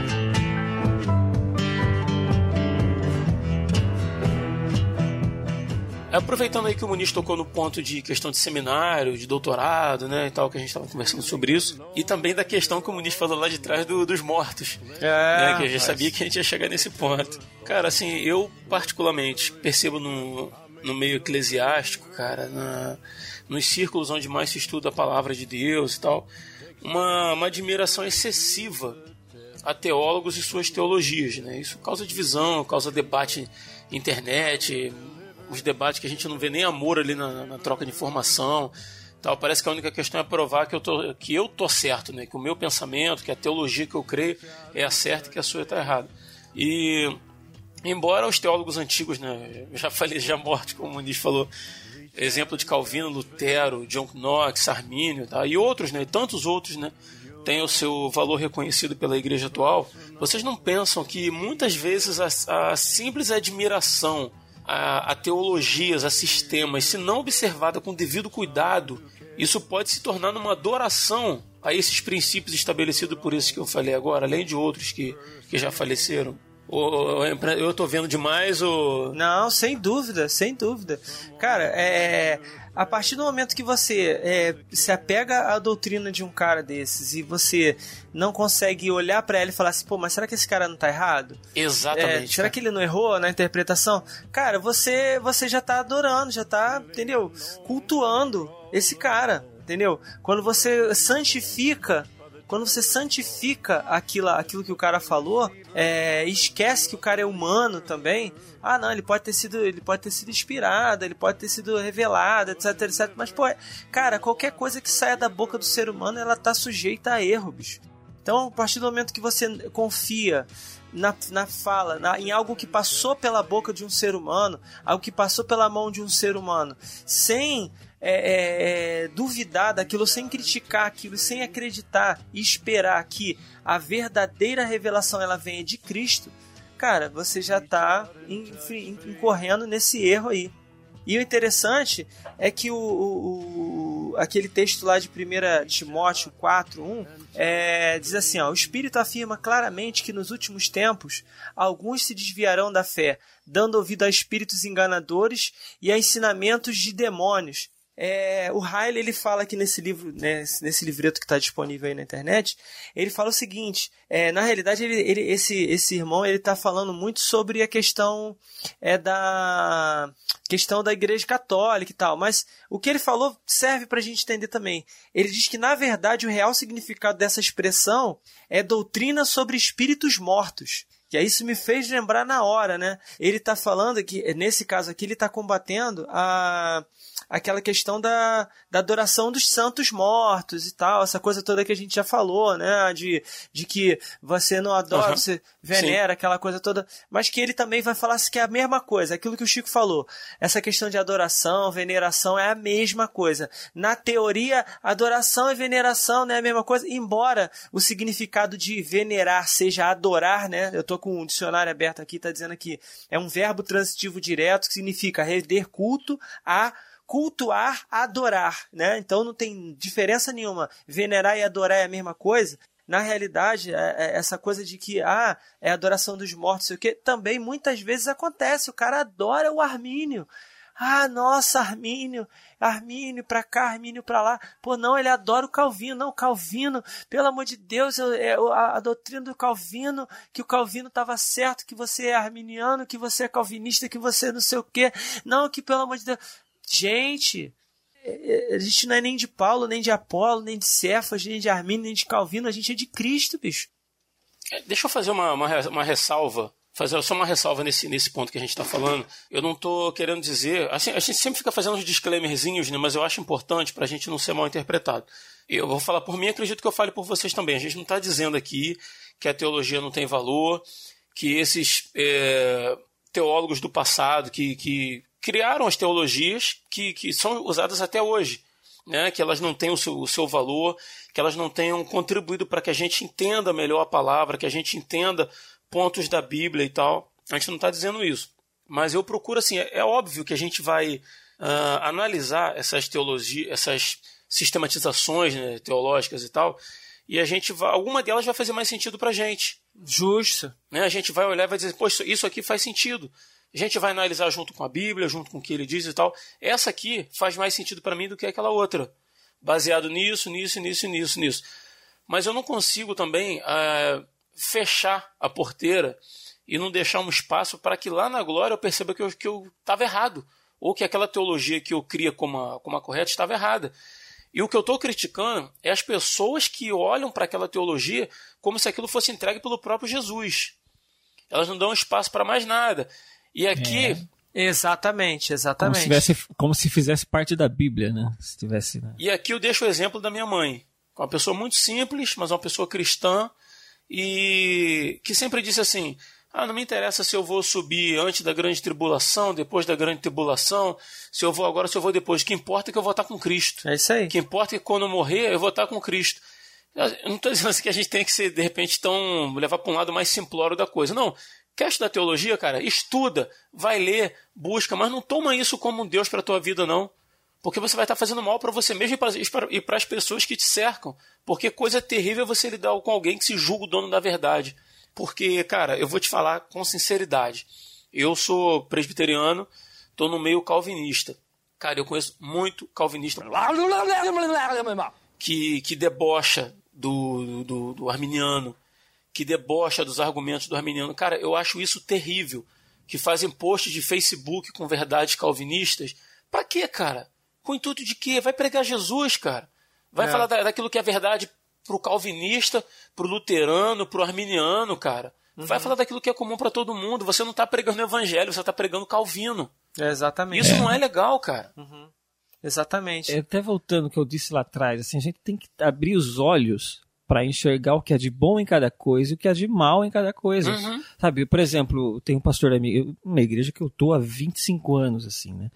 S2: Aproveitando aí que o Muniz tocou no ponto de questão de seminário, de doutorado, né, e tal, que a gente estava conversando sobre isso, e também da questão que o Muniz falou lá de trás do, dos mortos,
S4: É,
S2: né, que a gente
S4: mas-
S2: sabia que a gente ia chegar nesse ponto. Cara, assim, eu particularmente percebo no, no meio eclesiástico, cara, na, nos círculos onde mais se estuda a palavra de Deus e tal, uma, uma admiração excessiva a teólogos e suas teologias, né? Isso causa divisão, causa debate na internet, os debates que a gente não vê nem amor ali na, na troca de informação. Tal. Parece que a única questão é provar que eu tô, que eu tô certo, né? Que o meu pensamento, que a teologia que eu creio é a certa e que a sua está errada. E embora os teólogos antigos, né, já falei já mortos, como o Muniz falou, exemplo de Calvino, Lutero, John Knox, Armínio, tá? e outros, né, e tantos outros, né, têm o seu valor reconhecido pela igreja atual. Vocês não pensam que muitas vezes a, a simples admiração a, a teologias, a sistemas, se não observada com devido cuidado, isso pode se tornar numa adoração a esses princípios estabelecidos por esses que eu falei agora, além de outros que, que já faleceram. Eu tô vendo demais ou.
S4: Não, sem dúvida, sem dúvida. Cara, é. A partir do momento que você é, se apega à doutrina de um cara desses e você não consegue olhar pra ele e falar assim, pô, mas será que esse cara não tá errado?
S2: Exatamente.
S4: É, será que ele não errou na interpretação? Cara, você você já tá adorando, já tá, entendeu? Cultuando esse cara, entendeu? Quando você santifica, quando você santifica aquilo, aquilo que o cara falou, é, esquece que o cara é humano também. Ah, não, ele pode ter sido, ele pode ter sido inspirado, ele pode ter sido revelado, etc, etc. Mas pô, cara, qualquer coisa que saia da boca do ser humano, ela tá sujeita a erro, bicho. Então, a partir do momento que você confia na, na fala, na- em algo que passou pela boca de um ser humano, algo que passou pela mão de um ser humano, sem é, é, é, duvidar daquilo, sem criticar aquilo, sem acreditar e esperar que a verdadeira revelação ela venha de Cristo, cara, você já está incorrendo nesse erro aí. E o interessante é que o, o- o- aquele texto lá de 1 Timóteo 4, 1, é, diz assim: ó, o Espírito afirma claramente que nos últimos tempos alguns se desviarão da fé, dando ouvido a espíritos enganadores e a ensinamentos de demônios. É, o Riley ele fala aqui nesse livro, né, nesse livreto que está disponível aí na internet, ele fala o seguinte: é, na realidade ele, ele- esse, esse irmão ele está falando muito sobre a questão é da questão da igreja católica e tal, mas o que ele falou serve para a gente entender também. Ele diz que na verdade o real significado dessa expressão é doutrina sobre espíritos mortos. E aí isso me fez lembrar na hora, né? Ele está falando que, nesse caso aqui, ele está combatendo a, aquela questão da, da adoração dos santos mortos e tal, essa coisa toda que a gente já falou, né? De, de que você não adora,
S2: Aham.
S4: você venera, aquela coisa toda. Mas que ele também vai falar que é a mesma coisa, aquilo que o Chico falou. Essa questão de adoração, veneração é a mesma coisa. Na teoria, adoração e veneração não é a mesma coisa, embora o significado de venerar seja adorar, né? Eu tô com um dicionário aberto aqui, tá dizendo que é um verbo transitivo direto que significa render culto a cultuar, adorar, né? Então não tem diferença nenhuma. Venerar e adorar é a mesma coisa. Na realidade, é- é essa coisa de que ah, é adoração dos mortos, sei o quê, também muitas vezes acontece. O cara adora o Armínio. Ah, nossa, Armínio, Armínio pra cá, Armínio pra lá. Pô, não, ele adora o Calvino. Não, Calvino, pelo amor de Deus, eu- é a, a doutrina do Calvino, que o Calvino estava certo, que você é arminiano, que você é calvinista, que você não sei o quê. Não, que pelo amor de Deus. Gente, é- é- a gente não é nem de Paulo, nem de Apolo, nem de Cefas, nem de Armínio, nem de Calvino, a gente é de Cristo, bicho.
S2: É, Deixa eu fazer uma, uma, uma ressalva. Fazer só uma ressalva nesse, nesse ponto que a gente está falando. Eu não estou querendo dizer. Assim, a gente sempre fica fazendo uns disclaimerzinhos, né, mas eu acho importante para a gente não ser mal interpretado. Eu vou falar por mim, acredito que eu fale por vocês também. A gente não está dizendo aqui que a teologia não tem valor, que esses é, teólogos do passado que, que criaram as teologias que, que são usadas até hoje. né, que elas não tenham o seu, o seu valor, que elas não tenham contribuído para que a gente entenda melhor a palavra, que a gente entenda pontos da Bíblia e tal. A gente não está dizendo isso. Mas eu procuro, assim, é, é óbvio que a gente vai uh, analisar essas teologias, essas sistematizações né, teológicas e tal, e a gente vai, alguma delas vai fazer mais sentido para a gente.
S4: Justo.
S2: Né? A gente vai olhar e vai dizer, poxa, isso aqui faz sentido. A gente vai analisar junto com a Bíblia, junto com o que ele diz e tal. Essa aqui faz mais sentido para mim do que aquela outra. Baseado nisso, nisso, nisso, nisso, nisso. Mas eu não consigo também uh, fechar a porteira e não deixar um espaço para que lá na glória eu perceba que eu estava errado. Ou que aquela teologia que eu cria como a, como a correta estava errada. E o que eu estou criticando é as pessoas que olham para aquela teologia como se aquilo fosse entregue pelo próprio Jesus. Elas não dão espaço para mais nada. E aqui.
S4: É. Exatamente, exatamente.
S5: Como se, tivesse, como se fizesse parte da Bíblia, né? Se tivesse, né?
S2: E aqui eu deixo o exemplo da minha mãe. Uma pessoa muito simples, mas uma pessoa cristã. E que sempre disse assim: ah, não me interessa se eu vou subir antes da grande tribulação, depois da grande tribulação, se eu vou agora, se eu vou depois. O que importa é que eu vou estar com Cristo.
S4: É isso aí.
S2: O que importa é que quando eu morrer, eu vou estar com Cristo. Eu não estou dizendo assim que a gente tem que ser, de repente, tão levar para um lado mais simplório da coisa. Não. Quer estudar teologia, cara? Estuda, vai ler, busca, mas não toma isso como um Deus para a tua vida, não. Porque você vai estar fazendo mal para você mesmo e para as pessoas que te cercam. Porque coisa terrível é você lidar com alguém que se julga o dono da verdade. Porque, cara, eu vou te falar com sinceridade. Eu sou presbiteriano, tô no meio calvinista. Cara, eu conheço muito calvinista que, que debocha do, do, do arminiano, que debocha dos argumentos do arminiano. Cara, eu acho isso terrível. Que fazem posts de Facebook com verdades calvinistas. Pra quê, cara? Com o intuito de quê? Vai pregar Jesus, cara. Vai é. falar da, daquilo que é verdade pro calvinista, pro luterano, pro arminiano, cara. Uhum. Vai falar daquilo que é comum para todo mundo. Você não tá pregando o evangelho, você tá pregando Calvino.
S4: É exatamente.
S2: Isso é. não é legal, cara.
S4: Uhum. Exatamente.
S5: É, até voltando ao que eu disse lá atrás, assim, a gente tem que abrir os olhos para enxergar o que é de bom em cada coisa e o que é de mal em cada coisa. Uhum. Sabe, por exemplo, tem um pastor da minha, uma igreja que eu tô há 25 anos, assim, né?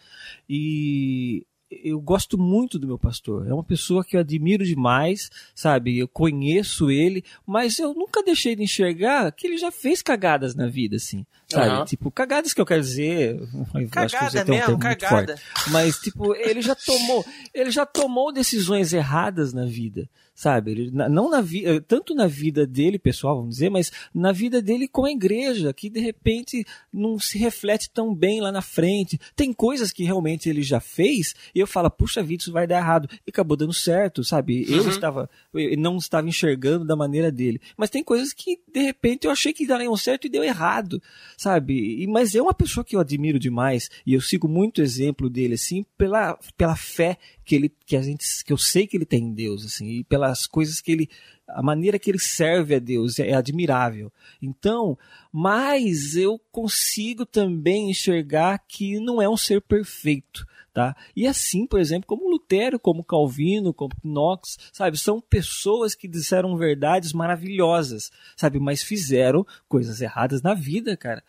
S5: E eu gosto muito do meu pastor. É uma pessoa que eu admiro demais, sabe? Eu conheço ele, mas eu nunca deixei de enxergar que ele já fez cagadas na vida, assim. Sabe? Uhum. Tipo, cagadas que eu quero dizer.
S4: Cagada eu mesmo, um cagada.
S5: Mas, tipo, ele já tomou, ele já tomou decisões erradas na vida sabe? Ele, não na vida, tanto na vida dele, pessoal, vamos dizer, mas na vida dele com a igreja, que de repente não se reflete tão bem lá na frente. Tem coisas que realmente ele já fez e eu falo, puxa vida, isso vai dar errado. E acabou dando certo, sabe? Eu uhum. estava, eu não estava enxergando da maneira dele. Mas tem coisas que de repente eu achei que dariam certo e deu errado, sabe? E, mas é uma pessoa que eu admiro demais e eu sigo muito exemplo dele, assim, pela, pela fé que ele que a gente que eu sei que ele tem em Deus assim e pelas coisas que ele a maneira que ele serve a Deus é, é admirável. Então mas eu consigo também enxergar que não é um ser perfeito tá? E assim por exemplo como Lutero como Calvino como Knox sabe? São pessoas que disseram verdades maravilhosas sabe? Mas fizeram coisas erradas na vida cara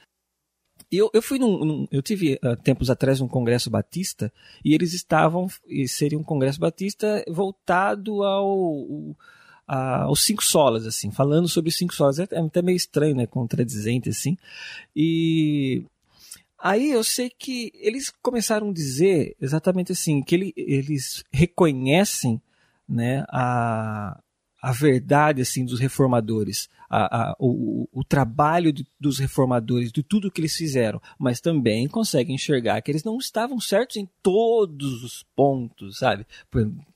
S5: eu, eu fui num, num eu tive uh, tempos atrás um congresso batista e eles estavam e seria um congresso batista voltado ao, aos cinco solas assim falando sobre os cinco solas. É, é até meio estranho né contradizente assim. E Aí eu sei que eles começaram a dizer exatamente assim, que ele, eles reconhecem né, a, a verdade assim dos reformadores, a, a, o, o, trabalho de, dos reformadores, de tudo que eles fizeram, mas também conseguem enxergar que eles não estavam certos em todos os pontos, sabe?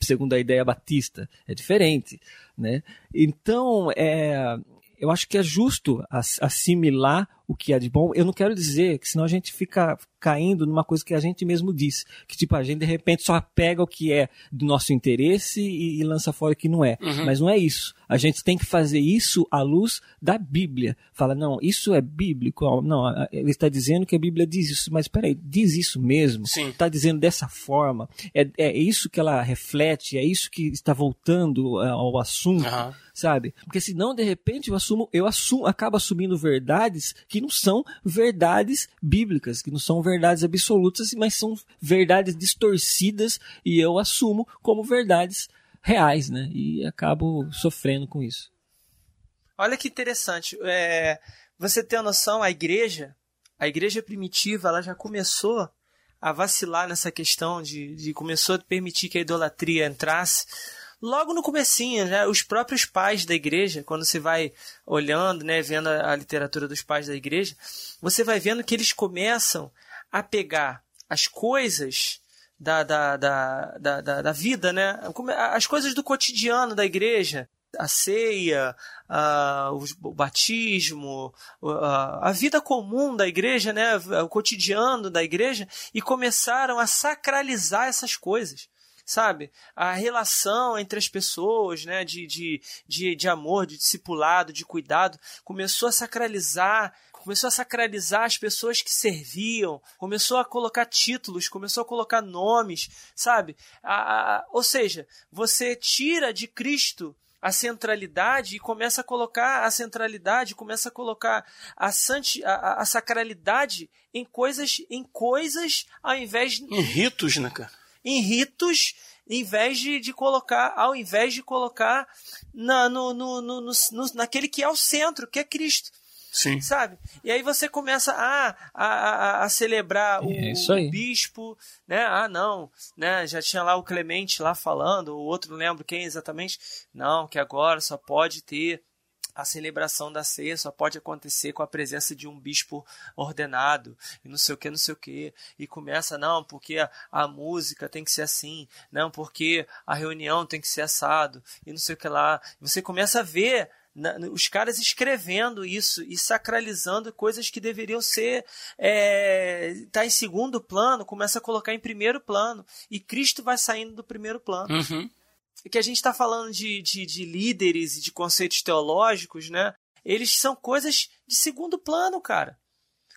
S5: Segundo a ideia batista, é diferente, né? Então, é, eu acho que é justo assimilar o que é de bom. Eu não quero dizer que senão a gente fica caindo numa coisa que a gente mesmo diz. Que tipo, a gente de repente só pega o que é do nosso interesse e, e lança fora o que não é. Uhum. Mas não é isso. A gente tem que fazer isso à luz da Bíblia. Fala, não, isso é bíblico. Não, ele está dizendo que a Bíblia diz isso. Mas peraí, diz isso mesmo? Está dizendo dessa forma? É, é isso que ela reflete? É isso que está voltando é, ao assunto? Uhum. Sabe? Porque senão, de repente, eu assumo, eu assumo, acabo assumindo verdades que que não são verdades bíblicas, que não são verdades absolutas, mas são verdades distorcidas e eu assumo como verdades reais, né? E acabo sofrendo com isso.
S4: Olha que interessante. É, você tem a noção, a igreja, a igreja primitiva, ela já começou a vacilar nessa questão de, de começou a permitir que a idolatria entrasse logo no comecinho, né, os próprios pais da igreja, quando você vai olhando, né, vendo a, a, literatura dos pais da igreja, você vai vendo que eles começam a pegar as coisas da, da, da, da, da, da vida, né, as coisas do cotidiano da igreja, a ceia, uh, o batismo, uh, a vida comum da igreja, né, o cotidiano da igreja, e começaram a sacralizar essas coisas sabe? A relação entre as pessoas, né? De, de, de, de amor, de discipulado, de cuidado, começou a sacralizar começou a sacralizar as pessoas que serviam, começou a colocar títulos, começou a colocar nomes, sabe? A, a, ou seja, você tira de Cristo a centralidade e começa a colocar a centralidade, começa a colocar a, santi, a, a sacralidade em coisas, em coisas ao invés de...
S2: em ritos, né, cara?
S4: Em ritos, em vez de, de colocar, ao invés de colocar na, no, no, no, no, naquele que é o centro, que é Cristo.
S2: Sim.
S4: Sabe? E aí você começa a, a, a, a celebrar o,
S5: É
S4: o bispo, né? Ah, não, né? Já tinha lá o Clemente lá falando, o outro não lembro quem exatamente. Não, que agora só pode ter a celebração da ceia só pode acontecer com a presença de um bispo ordenado, e não sei o que, não sei o que, e começa, não, porque a, música tem que ser assim, não, porque a reunião tem que ser assado, e não sei o que lá. Você começa a ver na, os caras escrevendo isso e sacralizando coisas que deveriam ser é, tá em segundo plano, começa a colocar em primeiro plano e Cristo vai saindo do primeiro plano.
S2: Uhum.
S4: Que a gente está falando de, de, de líderes e de conceitos teológicos, né? Eles são coisas de segundo plano, cara.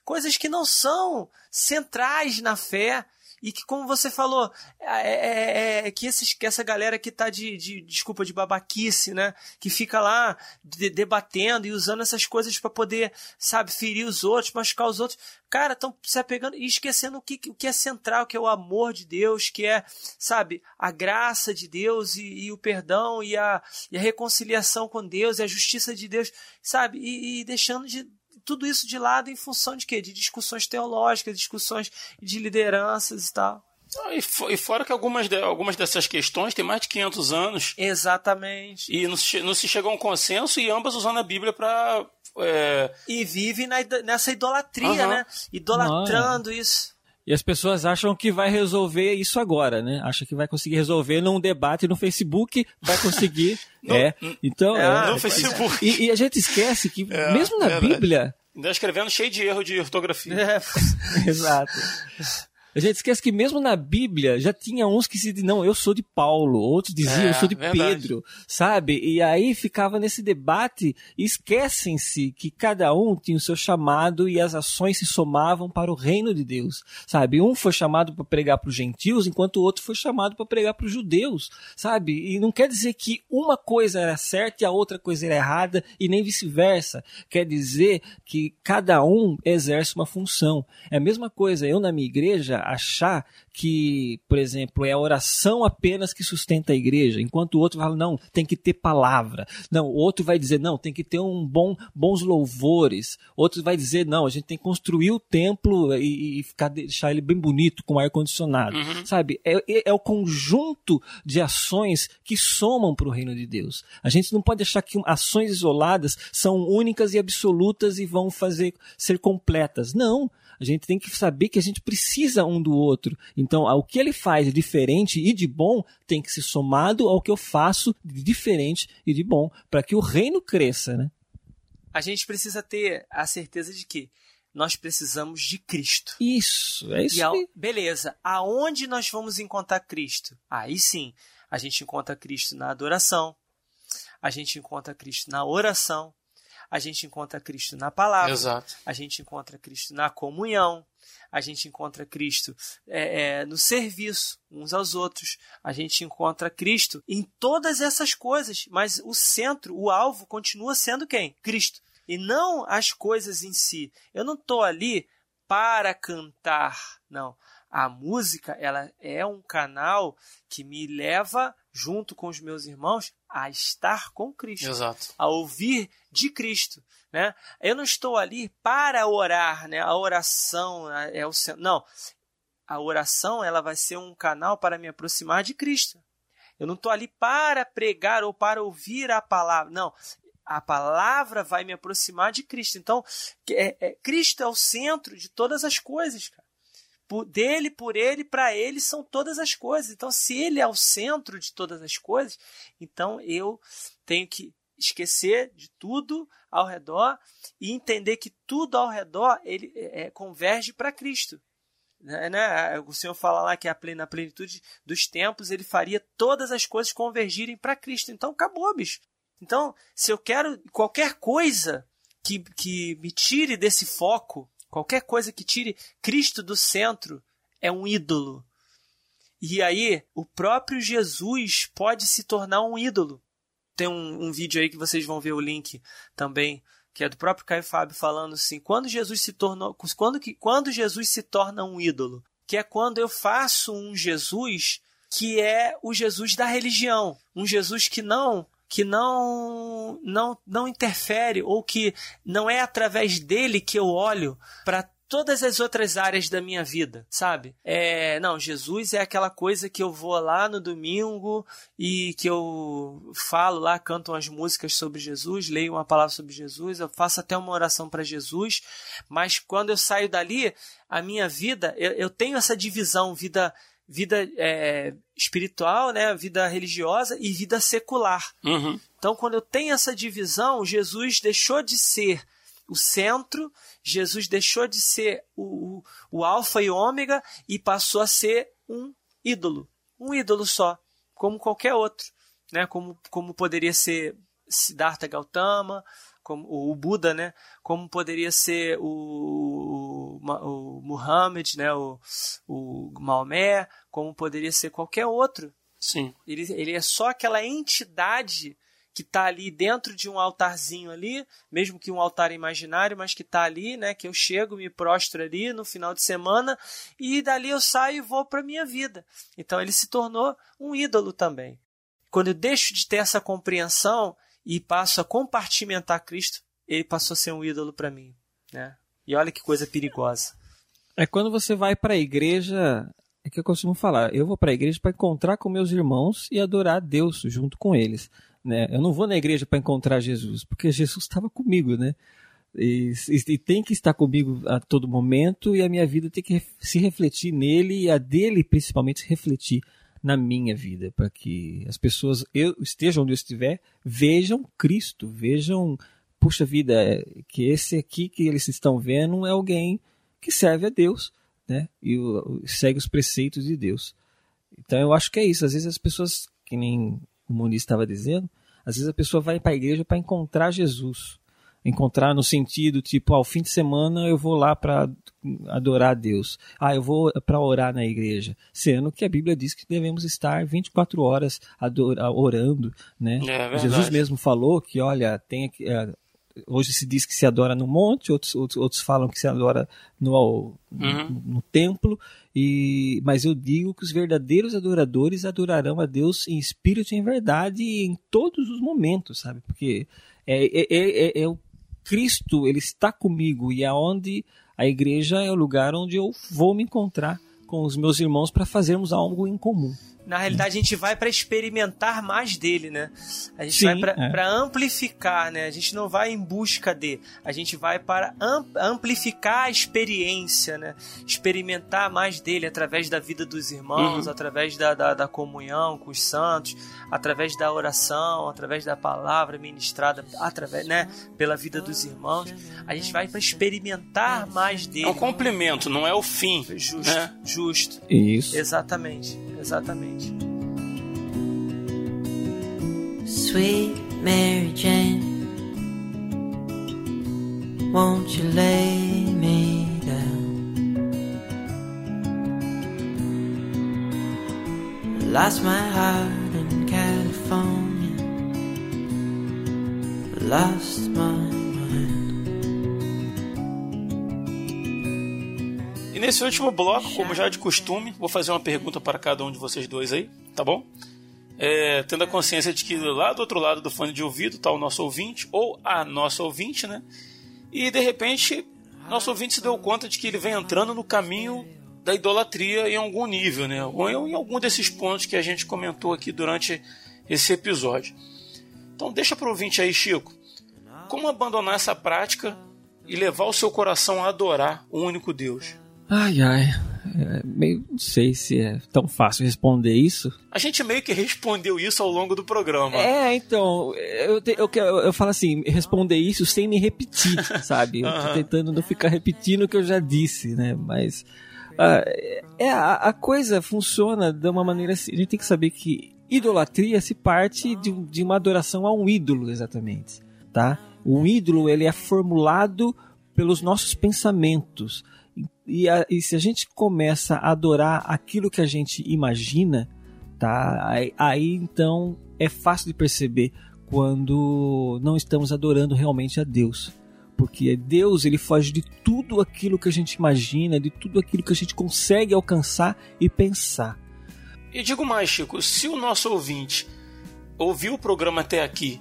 S4: Coisas que não são centrais na fé, e que, como você falou, é, é, é que, esses, que essa galera que tá de, de, desculpa, de babaquice, né? Que fica lá de, debatendo e usando essas coisas para poder, sabe, ferir os outros, machucar os outros. Cara, estão se apegando e esquecendo o que, o que é central, que é o amor de Deus, que é, sabe, a graça de Deus e, e o perdão e a, e a reconciliação com Deus e a justiça de Deus, sabe? e, e deixando de tudo isso de lado em função de quê? De discussões teológicas, discussões de lideranças e tal.
S2: Ah, e, fora que algumas, de, algumas dessas questões têm mais de 500 anos.
S4: Exatamente.
S2: E não se, não se chegou a um consenso e ambas usando a Bíblia para. É...
S4: E vive na, nessa idolatria, uhum. né? Idolatrando isso.
S5: E as pessoas acham que vai resolver isso agora, né? Acha que vai conseguir resolver num debate no Facebook, vai conseguir. no, é. Então,
S2: é, no Facebook.
S5: E, e, a gente esquece que, é, mesmo na Bíblia.
S2: Ainda escrevendo cheio de erro de ortografia.
S5: É. Exato. A gente esquece que mesmo na Bíblia já tinha uns que se diziam, não, eu sou de Paulo, outros diziam, é, eu sou de verdade. Pedro, sabe? E aí ficava nesse debate e esquecem-se que cada um tinha o seu chamado e as ações se somavam para o reino de Deus, sabe? Um foi chamado para pregar para os gentios, enquanto o outro foi chamado para pregar para os judeus, sabe? E não quer dizer que uma coisa era certa e a outra coisa era errada e nem vice-versa. Quer dizer que cada um exerce uma função. É a mesma coisa, eu na minha igreja, achar que, por exemplo, é a oração apenas que sustenta a igreja, enquanto o outro fala, não, tem que ter palavra. Não, o outro vai dizer, não, tem que ter um bom, bons louvores. Outro vai dizer, não, a gente tem que construir o templo e, e ficar, deixar ele bem bonito com ar-condicionado. Uhum. Sabe? É, é, é, o conjunto de ações que somam para o reino de Deus. A gente não pode achar que ações isoladas são únicas e absolutas e vão fazer ser completas. Não. A gente tem que saber que a gente precisa um do outro. Então, o que ele faz de diferente e de bom tem que ser somado ao que eu faço de diferente e de bom, para que o reino cresça, né?
S4: A gente precisa ter a certeza de que nós precisamos de Cristo.
S5: Isso, é isso. E
S4: beleza, aonde nós vamos encontrar Cristo? Aí sim, a gente encontra Cristo na adoração, a gente encontra Cristo na oração, a gente encontra Cristo na palavra,
S2: Exato.
S4: a gente encontra Cristo na comunhão, a gente encontra Cristo é, é, no serviço uns aos outros, a gente encontra Cristo em todas essas coisas, mas o centro, o alvo continua sendo quem? Cristo. e não as coisas em si. Eu não estou ali para cantar, não. A música, ela é um canal que me leva, junto com os meus irmãos, a estar com Cristo.
S2: Exato.
S4: A ouvir de Cristo. Né? Eu não estou ali para orar, né? A oração é o não. A oração ela vai ser um canal para me aproximar de Cristo. Eu não estou ali para pregar ou para ouvir a palavra. Não, a palavra vai me aproximar de Cristo. Então, é, é, Cristo é o centro de todas as coisas, cara. Por, dele, por ele, para ele são todas as coisas. Então, se ele é o centro de todas as coisas, então eu tenho que esquecer de tudo ao redor e entender que tudo ao redor ele é, converge para Cristo. Né, né? O Senhor fala lá que na plenitude dos tempos ele faria todas as coisas convergirem para Cristo. Então acabou, bicho. Então, se eu quero qualquer coisa que, que me tire desse foco, qualquer coisa que tire Cristo do centro, é um ídolo. E aí, o próprio Jesus pode se tornar um ídolo. Tem um, um vídeo aí que vocês vão ver o link também que é do próprio Caio Fábio falando assim, quando Jesus se tornou, quando quando Jesus se torna um ídolo, que é quando eu faço um Jesus que é o Jesus da religião, um Jesus que não que não não não interfere ou que não é através dele que eu olho para todas as outras áreas da minha vida, sabe? É, não, Jesus é aquela coisa que eu vou lá no domingo e que eu falo lá, canto umas músicas sobre Jesus, leio uma palavra sobre Jesus, eu faço até uma oração para Jesus, mas quando eu saio dali, a minha vida, eu, eu tenho essa divisão, vida vida é, espiritual, né, vida religiosa e vida secular.
S2: Uhum.
S4: Então, quando eu tenho essa divisão, Jesus deixou de ser o centro, Jesus deixou de ser o, o, o alfa e ômega e passou a ser um ídolo. Um ídolo só, como qualquer outro. Né? Como, como poderia ser Siddhartha Gautama, como o Buda, né? Como poderia ser o, o, o Muhammad, né? O, o Maomé, como poderia ser qualquer outro.
S2: Sim.
S4: Ele, ele é só aquela entidade que está ali dentro de um altarzinho ali, mesmo que um altar imaginário, mas que está ali, né? Que eu chego, me prostro ali no final de semana e dali eu saio e vou para minha vida. Então ele se tornou um ídolo também. Quando eu deixo de ter essa compreensão e passo a compartimentar Cristo, ele passou a ser um ídolo para mim, né? E olha que coisa perigosa.
S5: É quando você vai para a igreja, é que eu costumo falar, eu vou para a igreja para encontrar com meus irmãos e adorar a Deus junto com eles. Né? Eu não vou na igreja para encontrar Jesus, porque Jesus estava comigo, né? E, e, tem que estar comigo a todo momento e a minha vida tem que se refletir nele e a dele principalmente refletir na minha vida, para que as pessoas eu estejam onde eu estiver, vejam Cristo, vejam, puxa vida, que esse aqui que eles estão vendo é alguém que serve a Deus, né? E segue os preceitos de Deus. Então eu acho que é isso. Às vezes as pessoas, que nem o Muniz estava dizendo, às vezes a pessoa vai para a igreja para encontrar Jesus. Encontrar no sentido, tipo, ao fim de semana eu vou lá para adorar a Deus. Ah, eu vou para orar na igreja. Sendo que a Bíblia diz que devemos estar 24 horas orando, né?
S2: É
S5: Jesus mesmo falou que, olha, tem é, hoje se diz que se adora no monte, outros, outros, outros falam que se adora no, uhum. no, no, templo, e, mas eu digo que os verdadeiros adoradores adorarão a Deus em espírito e em verdade em todos os momentos, sabe? Porque é, é, é, é, é o Cristo, ele está comigo e aonde a igreja é o lugar onde eu vou me encontrar com os meus irmãos para fazermos algo em comum
S4: na realidade a gente vai para experimentar mais dele, né? A gente Sim, vai para é. amplificar, né? A gente não vai em busca de, a gente vai para amplificar a experiência, né? Experimentar mais dele através da vida dos irmãos, uhum. através da, da, da, comunhão com os santos, através da oração, através da palavra ministrada, através, né? Pela vida dos irmãos. A gente vai para experimentar mais dele. É
S2: um complemento, não é o fim.
S4: Justo,
S2: né?
S4: justo.
S5: Isso.
S4: Exatamente, exatamente.
S6: Sweet Mary Jane, won't you lay me down? Lost my heart in California, lost my
S2: nesse último bloco, como já é de costume, vou fazer uma pergunta para cada um de vocês dois aí, tá bom? É, tendo a consciência de que lá do outro lado do fone de ouvido está o nosso ouvinte, ou a nossa ouvinte, né? E de repente, nosso ouvinte se deu conta de que ele vem entrando no caminho da idolatria em algum nível, né? Ou em algum desses pontos que a gente comentou aqui durante esse episódio. Então deixa para o ouvinte aí, Chico, como abandonar essa prática e levar o seu coração a adorar o único Deus?
S5: Ai, ai. É, meio, não sei se é tão fácil responder isso.
S2: A gente meio que respondeu isso ao longo do programa.
S5: É, então, eu, te, eu, eu, eu falo assim, responder isso sem me repetir, sabe? Eu tô tentando não ficar repetindo o que eu já disse, né? Mas uh, é, a, a, coisa funciona de uma maneira assim. A gente tem que saber que idolatria se parte de, de uma adoração a um ídolo, exatamente, tá? O ídolo, ele é formulado pelos nossos pensamentos. E, a, e, se a gente começa a adorar aquilo que a gente imagina, tá? Aí, aí, então é fácil de perceber quando não estamos adorando realmente a Deus. Porque Deus ele foge de tudo aquilo que a gente imagina, de tudo aquilo que a gente consegue alcançar e pensar.
S2: E digo mais, Chico, se o nosso ouvinte ouviu o programa até aqui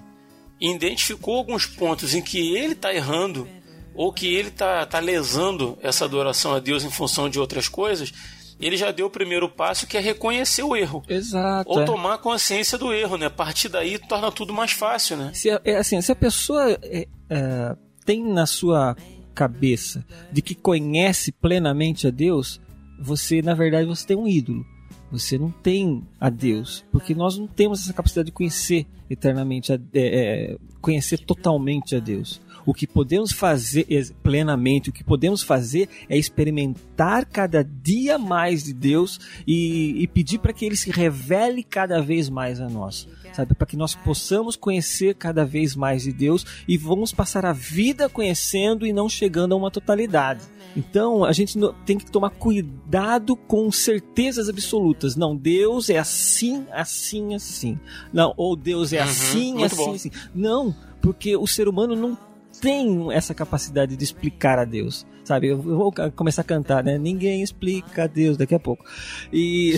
S2: e identificou alguns pontos em que ele está errando ou que ele está tá lesando essa adoração a Deus em função de outras coisas, ele já deu o primeiro passo que é reconhecer o erro.
S5: Exato.
S2: Ou
S5: é.
S2: tomar consciência do erro, né? A partir daí torna tudo mais fácil, né?
S5: Se, é, assim, se a pessoa é, é, tem na sua cabeça de que conhece plenamente a Deus, você, na verdade, você tem um ídolo. Você não tem a Deus, porque nós não temos essa capacidade de conhecer eternamente, a, é, conhecer totalmente a Deus. O que podemos fazer plenamente, o que podemos fazer é experimentar cada dia mais de Deus e, e pedir para que Ele se revele cada vez mais a nós, sabe? Para que nós possamos conhecer cada vez mais de Deus e vamos passar a vida conhecendo e não chegando a uma totalidade. Então a gente tem que tomar cuidado com certezas absolutas. Não, Deus é assim, assim, assim. Não, ou Deus é
S2: Uhum,
S5: assim, assim,
S2: bom.
S5: assim. Não, porque o ser humano não tem essa capacidade de explicar a Deus. Sabe, eu vou começar a cantar, né? Ninguém explica a Deus daqui a pouco. E.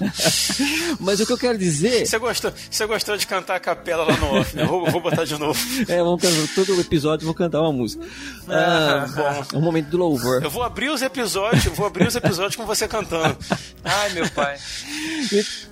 S5: Mas o que eu quero dizer.
S2: Você gostou, você gostou de cantar a capela lá no off, né? Vou, vou botar de novo.
S5: É, vamos cantar, todo episódio vou cantar uma música. Ah,
S2: bom.
S5: É um momento do louvor.
S2: Eu vou abrir os episódios, eu vou abrir os episódios com você cantando.
S4: Ai, meu pai.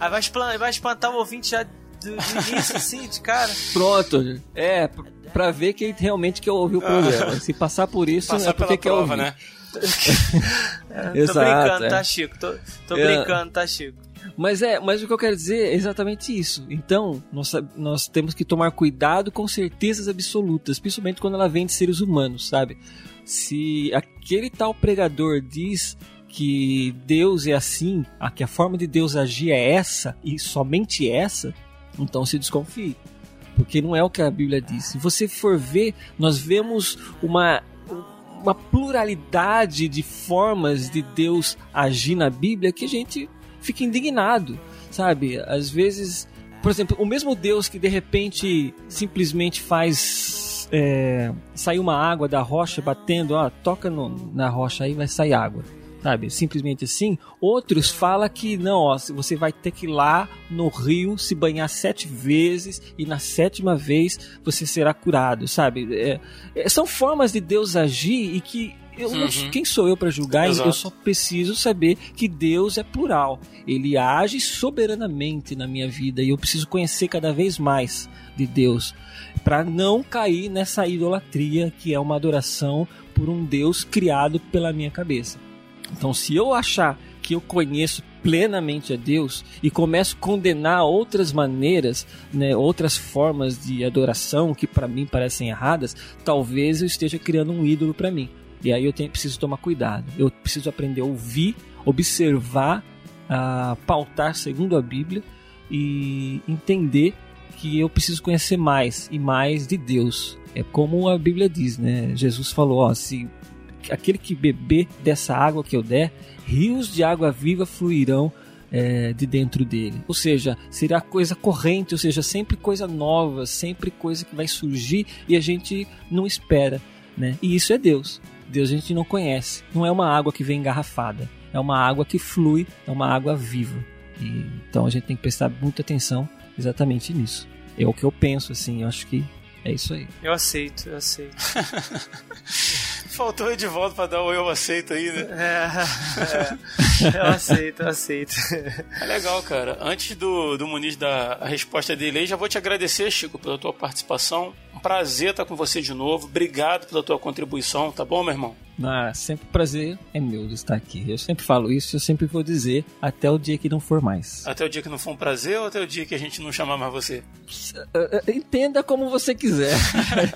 S4: Aí vai, esplan- vai espantar o ouvinte já do, do início, assim, de cara.
S5: Pronto. É, pr- pra ver que realmente quer ouvir o programa. Se passar por isso,
S2: Passar
S5: é porque
S2: pela prova, né?
S4: tô
S5: Exato,
S4: brincando,
S5: é.
S4: tá, Chico? Tô, tô
S5: É.
S4: brincando, tá, Chico?
S5: Mas é, mas o que eu quero dizer é exatamente isso. Então, nós, nós temos que tomar cuidado com certezas absolutas, principalmente quando ela vem de seres humanos, sabe? Se aquele tal pregador diz que Deus é assim, a que a forma de Deus agir é essa e somente essa, então se desconfie. Porque não é o que a Bíblia diz. Se você for ver, nós vemos uma uma pluralidade de formas de Deus agir na Bíblia que a gente fica indignado, sabe? Às vezes, por exemplo, o mesmo Deus que de repente simplesmente faz é, sair uma água da rocha batendo, ó, toca no- na rocha aí vai sair água. Sabe, simplesmente assim. Outros falam que não, ó, você vai ter que ir lá no rio se banhar sete vezes e na sétima vez você será curado, sabe? É, é, são formas de Deus agir e que eu
S2: Uhum.
S5: quem sou eu para julgar?
S2: Exato.
S5: Eu só preciso saber que Deus é plural. Ele age soberanamente na minha vida e eu preciso conhecer cada vez mais de Deus para não cair nessa idolatria que é uma adoração por um Deus criado pela minha cabeça. Então, se eu achar que eu conheço plenamente a Deus e começo a condenar outras maneiras, né, outras formas de adoração que para mim parecem erradas, talvez eu esteja criando um ídolo para mim. E aí eu tenho, preciso tomar cuidado. Eu preciso aprender a ouvir, observar, a pautar segundo a Bíblia e entender que eu preciso conhecer mais e mais de Deus. É como a Bíblia diz, né? Jesus falou, ó, se aquele que beber dessa água que eu der, rios de água viva fluirão é, de dentro dele. Ou seja, será coisa corrente, ou seja, sempre coisa nova, sempre coisa que vai surgir e a gente não espera, né? E isso é Deus. Deus a gente não conhece. Não é uma água que vem engarrafada, é uma água que flui, é uma água viva. E, então a gente tem que prestar muita atenção exatamente nisso. É o que eu penso, assim, eu acho que é isso aí.
S4: Eu aceito, eu aceito.
S2: Faltou de volta pra dar o eu aceito aí, né?
S4: É, é, eu aceito, eu aceito.
S2: É legal, cara. Antes do, do Muniz dar a resposta dele aí, já vou te agradecer, Chico, pela tua participação. Um prazer estar com você de novo. Obrigado pela tua contribuição, tá bom, meu irmão?
S5: Ah, sempre prazer é meu de estar aqui. Eu sempre falo isso, eu sempre vou dizer até o dia que não for mais.
S2: Até o dia que não for um prazer ou até o dia que a gente não chamar mais você?
S5: Uh, Entenda como você quiser.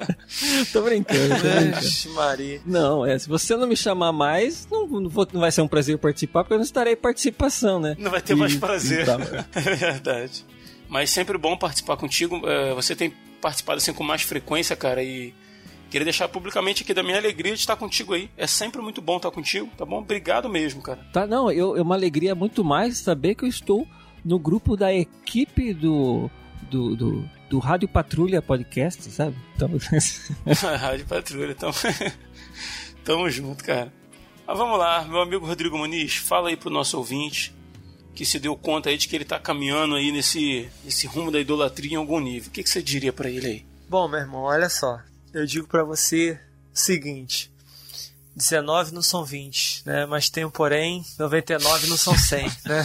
S5: tô brincando, tô brincando.
S4: Maria.
S5: Não, é, se você não me chamar mais, não, não, vou- não vai ser um prazer participar, porque eu não estarei participação, né?
S2: Não vai ter
S5: E-
S2: mais prazer.
S5: então,
S2: É verdade. Mas sempre bom participar contigo. Você tem participado assim com mais frequência, cara, e queria deixar publicamente aqui da minha alegria de estar contigo aí. É sempre muito bom estar contigo, tá bom? Obrigado mesmo, cara.
S5: Tá, não, eu, é uma alegria muito mais saber que eu estou no grupo da equipe do, do, do, do Rádio Patrulha Podcast, sabe? Então,
S2: Rádio Patrulha, tamo... tamo junto, cara. Mas vamos lá, meu amigo Rodrigo Muniz, fala aí pro nosso ouvinte que se deu conta aí de que ele tá caminhando aí nesse, nesse rumo da idolatria em algum nível. O que, que você diria pra ele aí?
S4: Bom, meu irmão, olha só. Eu digo pra você o seguinte: 19 não são 20, né? Mas tem um porém, 99 não são 100, né?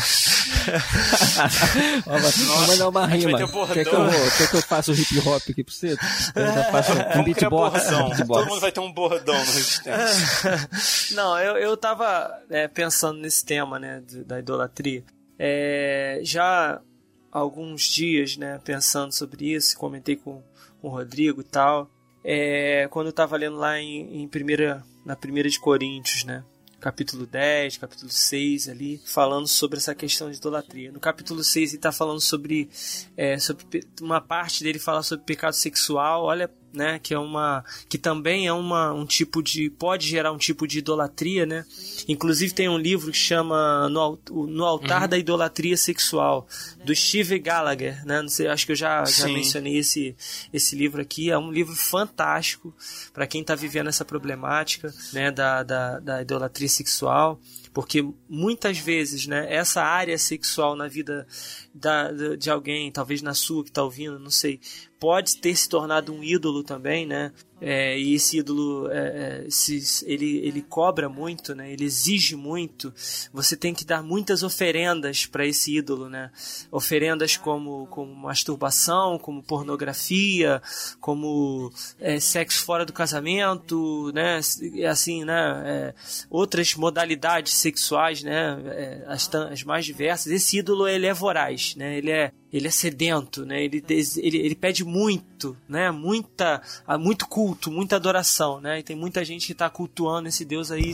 S5: Ó, mas vamos mandar uma rima. Quer que, eu, quer que eu faça o hip hop aqui pra você? Eu já faço um beatbox.
S2: Todo mundo vai ter um bordão no Resistência.
S4: Não, eu, eu tava é, pensando nesse tema, né, da idolatria. É, já há alguns dias, né, pensando sobre isso, comentei com, com o Rodrigo e tal. É, quando eu tava lendo lá em, em primeira, na primeira de Coríntios, né, capítulo 10, capítulo 6 ali, falando sobre essa questão de idolatria. No capítulo 6 ele está falando sobre, é, sobre uma parte dele fala sobre pecado sexual, olha, né, que é uma que também é uma um tipo de pode gerar um tipo de idolatria, né? Inclusive tem um livro que chama No, no altar da idolatria sexual do Steve Gallagher, né? Não sei, acho que eu já, já
S2: Sim.
S4: mencionei esse esse livro aqui, é um livro fantástico para quem está vivendo essa problemática, né, da, da, da idolatria sexual, porque muitas vezes, né, essa área sexual na vida da, de alguém, talvez na sua que está ouvindo, não sei, pode ter se tornado um ídolo também, né? É, e esse ídolo, é, é, ele, ele cobra muito, né? Ele exige muito. Você tem que dar muitas oferendas para esse ídolo, né? Oferendas como, como masturbação, como pornografia, como é, sexo fora do casamento, né? Assim, né? É, outras modalidades sexuais, né? É, as, as mais diversas. Esse ídolo ele é voraz, né? Ele é ele é sedento, né? Ele, ele, ele pede muito, né? Muita, ah, muito culto, muita adoração, né? E tem muita gente que está cultuando esse Deus aí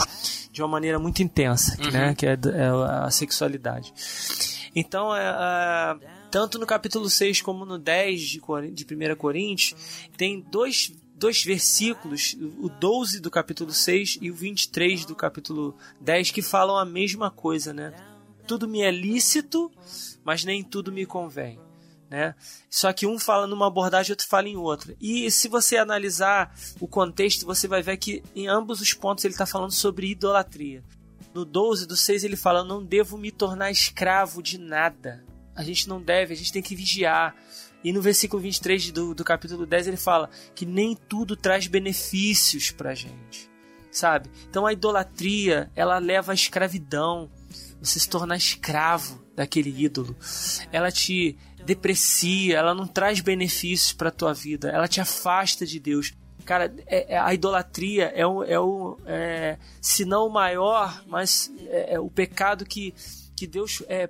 S4: de uma maneira muito intensa, né? Que é, é a sexualidade. Então, é, é, tanto no capítulo 6 como no 10 de, de 1 Coríntios, tem dois, dois versículos, o 12 do capítulo 6 e o 23 do capítulo 10, que falam a mesma coisa, né? Tudo me é lícito, mas nem tudo me convém. Né? Só que um fala numa abordagem, outro fala em outra. E se você analisar o contexto, você vai ver que em ambos os pontos ele está falando sobre idolatria. No 12 do 6 ele fala: Não devo me tornar escravo de nada. A gente não deve, a gente tem que vigiar. E no versículo 23 do, do capítulo 10 ele fala que nem tudo traz benefícios pra gente. Sabe? Então a idolatria ela leva à escravidão. Você se tornar escravo daquele ídolo. Ela te deprecia, ela não traz benefícios para tua vida, ela te afasta de Deus. Cara, é- é- a idolatria é o, é o é, se não o maior, mas é, é o pecado que, que Deus é,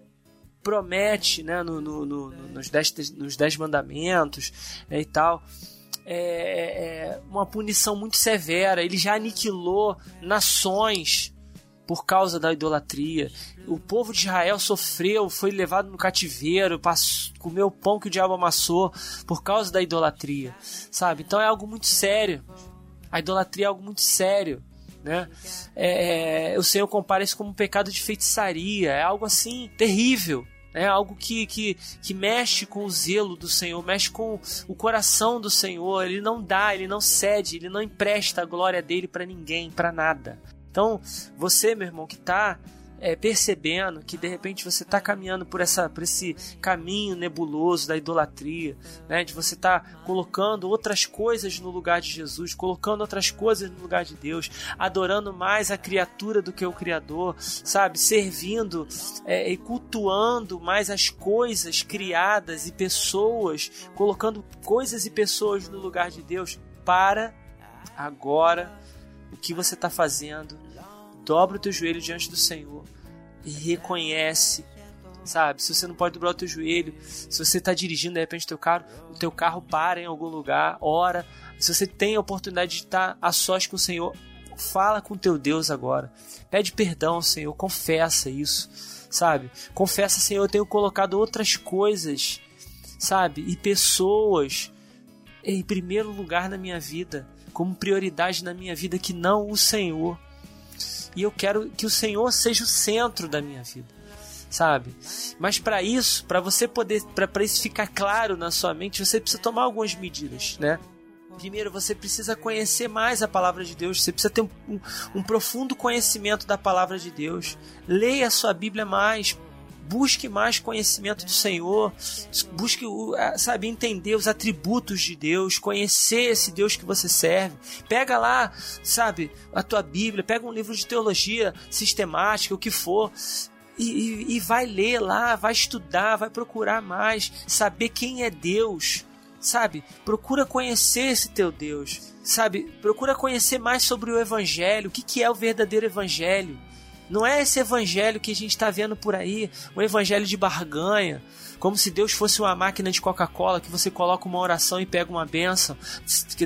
S4: promete né, no, no- no- no- nos, dez, nos dez mandamentos né, e tal. É, é uma punição muito severa. Ele já aniquilou nações por causa da idolatria. O povo de Israel sofreu, foi levado no cativeiro, passou, comeu o pão que o diabo amassou por causa da idolatria, sabe? Então é algo muito sério. A idolatria é algo muito sério, né? É, é, o Senhor compara isso como um pecado de feitiçaria, é algo assim terrível. É algo que, que, que mexe com o zelo do Senhor, mexe com o coração do Senhor. Ele não dá, ele não cede, ele não empresta a glória dele para ninguém, para nada. Então, você, meu irmão, que está é, percebendo que de repente você está caminhando por, essa, por esse caminho nebuloso da idolatria, né, de você estar tá colocando outras coisas no lugar de Jesus, colocando outras coisas no lugar de Deus, adorando mais a criatura do que o Criador, sabe, servindo é, e cultuando mais as coisas criadas e pessoas, colocando coisas e pessoas no lugar de Deus. Para agora o que você está fazendo dobra o teu joelho diante do Senhor e reconhece, sabe? Se você não pode dobrar o teu joelho, se você está dirigindo de repente teu carro, o teu carro para em algum lugar, ora. Se você tem a oportunidade de estar a sós com o Senhor, fala com teu Deus agora. Pede perdão Senhor, confessa isso, sabe? Confessa, Senhor, eu tenho colocado outras coisas, sabe? E pessoas em primeiro lugar na minha vida, como prioridade na minha vida que não o Senhor e eu quero que o Senhor seja o centro da minha vida, sabe? Mas para isso, para você poder, para isso ficar claro na sua mente, você precisa tomar algumas medidas, né? Primeiro, você precisa conhecer mais a palavra de Deus, você precisa ter um, um, um profundo conhecimento da palavra de Deus. Leia a sua Bíblia mais, busque mais conhecimento do Senhor, busque, sabe, entender os atributos de Deus, conhecer esse Deus que você serve. Pega lá, sabe, a tua Bíblia, pega um livro de teologia sistemática, o que for, e, e, e, vai ler lá, vai estudar, vai procurar mais, saber quem é Deus, sabe? Procura conhecer esse teu Deus, sabe? Procura conhecer mais sobre o Evangelho, o que, que é o verdadeiro Evangelho. Não é esse evangelho que a gente está vendo por aí, um evangelho de barganha, como se Deus fosse uma máquina de Coca-Cola que você coloca uma oração e pega uma benção,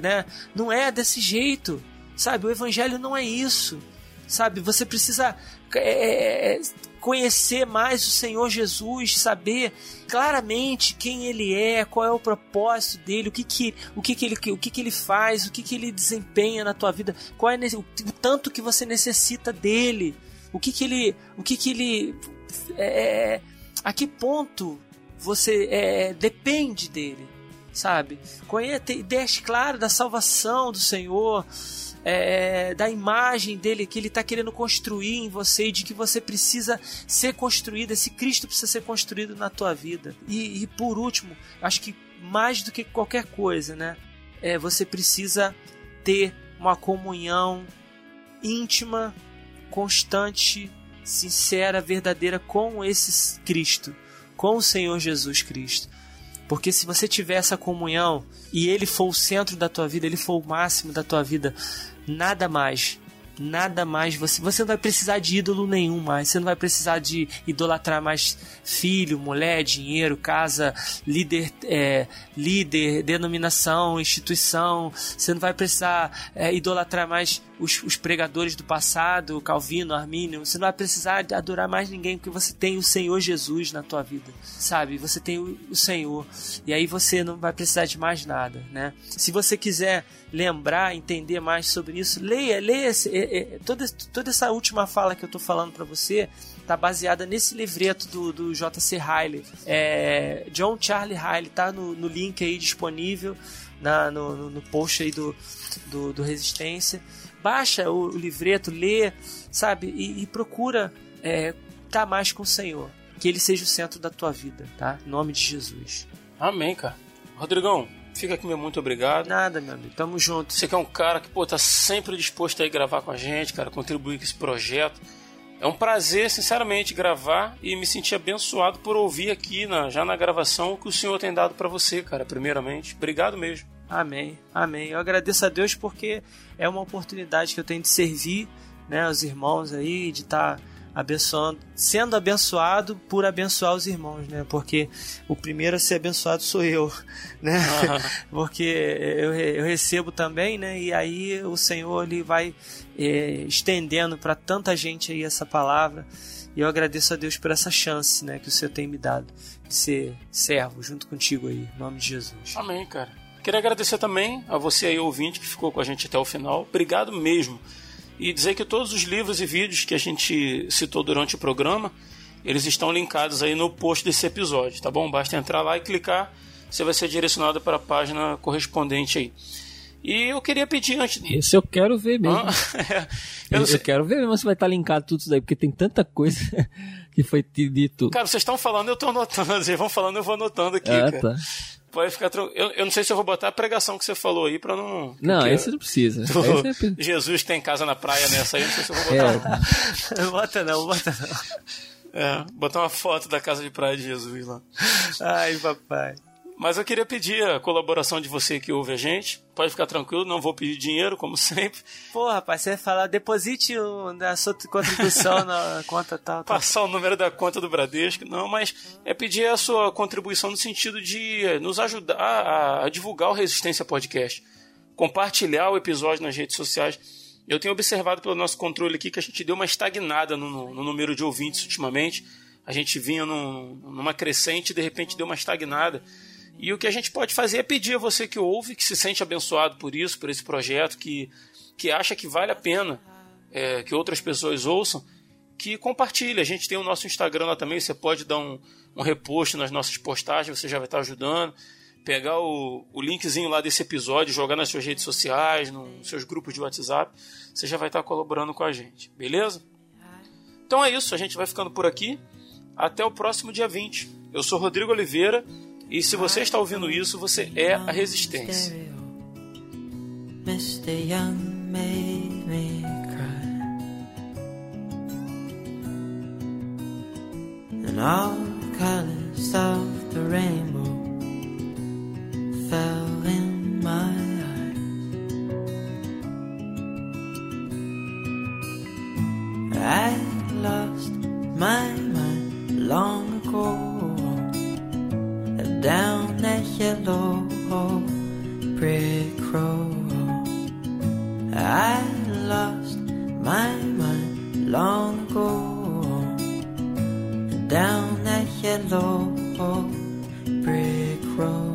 S4: né? Não é desse jeito, sabe? O evangelho não é isso, sabe? Você precisa é, é, é, conhecer mais o Senhor Jesus, saber claramente quem Ele é, qual é o propósito dele, o que que, o que, que ele, o que, que ele faz, o que que ele desempenha na tua vida, qual é o, o tanto que você necessita dele o que que ele, o que que ele, é, é a que ponto você é, depende dele, sabe? Ideias claras da salvação do Senhor, é, da imagem dele que ele está querendo construir em você e de que você precisa ser construído, esse Cristo precisa ser construído na tua vida. E, e por último, acho que mais do que qualquer coisa, né? É, você precisa ter uma comunhão íntima constante, sincera, verdadeira com esse Cristo, com o Senhor Jesus Cristo. Porque se você tiver essa comunhão e ele for o centro da tua vida, ele for o máximo da tua vida, nada mais nada mais você você não vai precisar de ídolo nenhum mais você não vai precisar de idolatrar mais filho mulher dinheiro casa líder é, líder denominação instituição você não vai precisar é, idolatrar mais os, os, pregadores do passado Calvino Armínio você não vai precisar adorar mais ninguém porque você tem o Senhor Jesus na tua vida sabe você tem o, o Senhor e aí você não vai precisar de mais nada né se você quiser lembrar entender mais sobre isso leia leia esse, é, é, toda, toda essa última fala que eu tô falando para você tá baseada nesse livreto do, do J.C. Riley. É, John Charlie Riley tá no, no link aí disponível na, no, no post aí do, do, do Resistência. Baixa o, livreto, lê, sabe? E, e procura é, tá mais com o Senhor. Que ele seja o centro da tua vida, tá? Em nome de Jesus.
S2: Amém, cara. Rodrigão, Fica aqui, meu muito obrigado.
S4: Nada, meu amigo. Tamo junto.
S2: Você que é um cara que, pô, tá sempre disposto a ir gravar com a gente, cara, contribuir com esse projeto. É um prazer, sinceramente, gravar e me sentir abençoado por ouvir aqui, na, já na gravação, o que o Senhor tem dado para você, cara, primeiramente. Obrigado mesmo.
S4: Amém, amém. Eu agradeço a Deus porque é uma oportunidade que eu tenho de servir, né, os irmãos aí, de estar. Tá abençoando, sendo abençoado por abençoar os irmãos, né? Porque o primeiro a ser abençoado sou eu, né? Uhum. Porque eu, eu recebo também, né? E aí o Senhor ele vai é, estendendo para tanta gente aí essa palavra. E eu agradeço a Deus por essa chance, né? Que o Senhor tem me dado de ser servo junto contigo aí, em nome de Jesus.
S2: Amém, cara. Queria agradecer também a você aí, ouvinte, que ficou com a gente até o final. Obrigado mesmo e dizer que todos os livros e vídeos que a gente citou durante o programa eles estão linkados aí no post desse episódio, tá bom? Basta entrar lá e clicar, você vai ser direcionado para a página correspondente aí. E eu queria pedir antes.
S5: Esse eu quero ver mesmo.
S2: Ah, é.
S5: eu,
S2: eu,
S5: quero ver mesmo se vai estar linkado tudo isso daí, porque tem tanta coisa que foi dito.
S2: Cara, vocês estão falando, eu estou anotando. Vocês vão falando, eu vou anotando aqui.
S5: Ah,
S2: cara.
S5: tá.
S2: Pode ficar tranquilo. Eu, eu não sei se eu vou botar a pregação que você falou aí pra não.
S5: Não,
S2: porque-
S5: esse não precisa. Esse é...
S2: Jesus tem casa na praia nessa aí, não sei se eu vou
S5: É,
S2: botar.
S4: Não bota não, bota não.
S2: É, botar uma foto da casa de praia de Jesus lá.
S4: Ai, papai.
S2: Mas eu queria pedir a colaboração de você que ouve a gente. Pode ficar tranquilo, não vou pedir dinheiro, como sempre.
S4: Pô, rapaz, você vai falar, deposite um, da sua contribuição na conta tal, tal.
S2: Passar o número da conta do Bradesco, não, mas é pedir a sua contribuição no sentido de nos ajudar a, a divulgar o Resistência Podcast. Compartilhar o episódio nas redes sociais. Eu tenho observado pelo nosso controle aqui que a gente deu uma estagnada no, no- no número de ouvintes ultimamente. A gente vinha num- numa crescente e de repente deu uma estagnada. E o que a gente pode fazer é pedir a você que ouve, que se sente abençoado por isso, por esse projeto, que, que acha que vale a pena é, que outras pessoas ouçam, que compartilhe. A gente tem o nosso Instagram lá também, você pode dar um, um repost nas nossas postagens, você já vai estar ajudando. Pegar o, o linkzinho lá desse episódio, jogar nas suas redes sociais, nos seus grupos de WhatsApp, você já vai estar colaborando com a gente, beleza? Então é isso, a gente vai ficando por aqui. Até o próximo dia 20. Eu sou Rodrigo Oliveira e se você está ouvindo isso, você é a Resistência.
S6: Mr. Young made me cry. And all the colors of the rainbow fell in my eyes. I lost my mind long ago down that yellow brick road. I lost my mind long ago. Down that yellow brick road.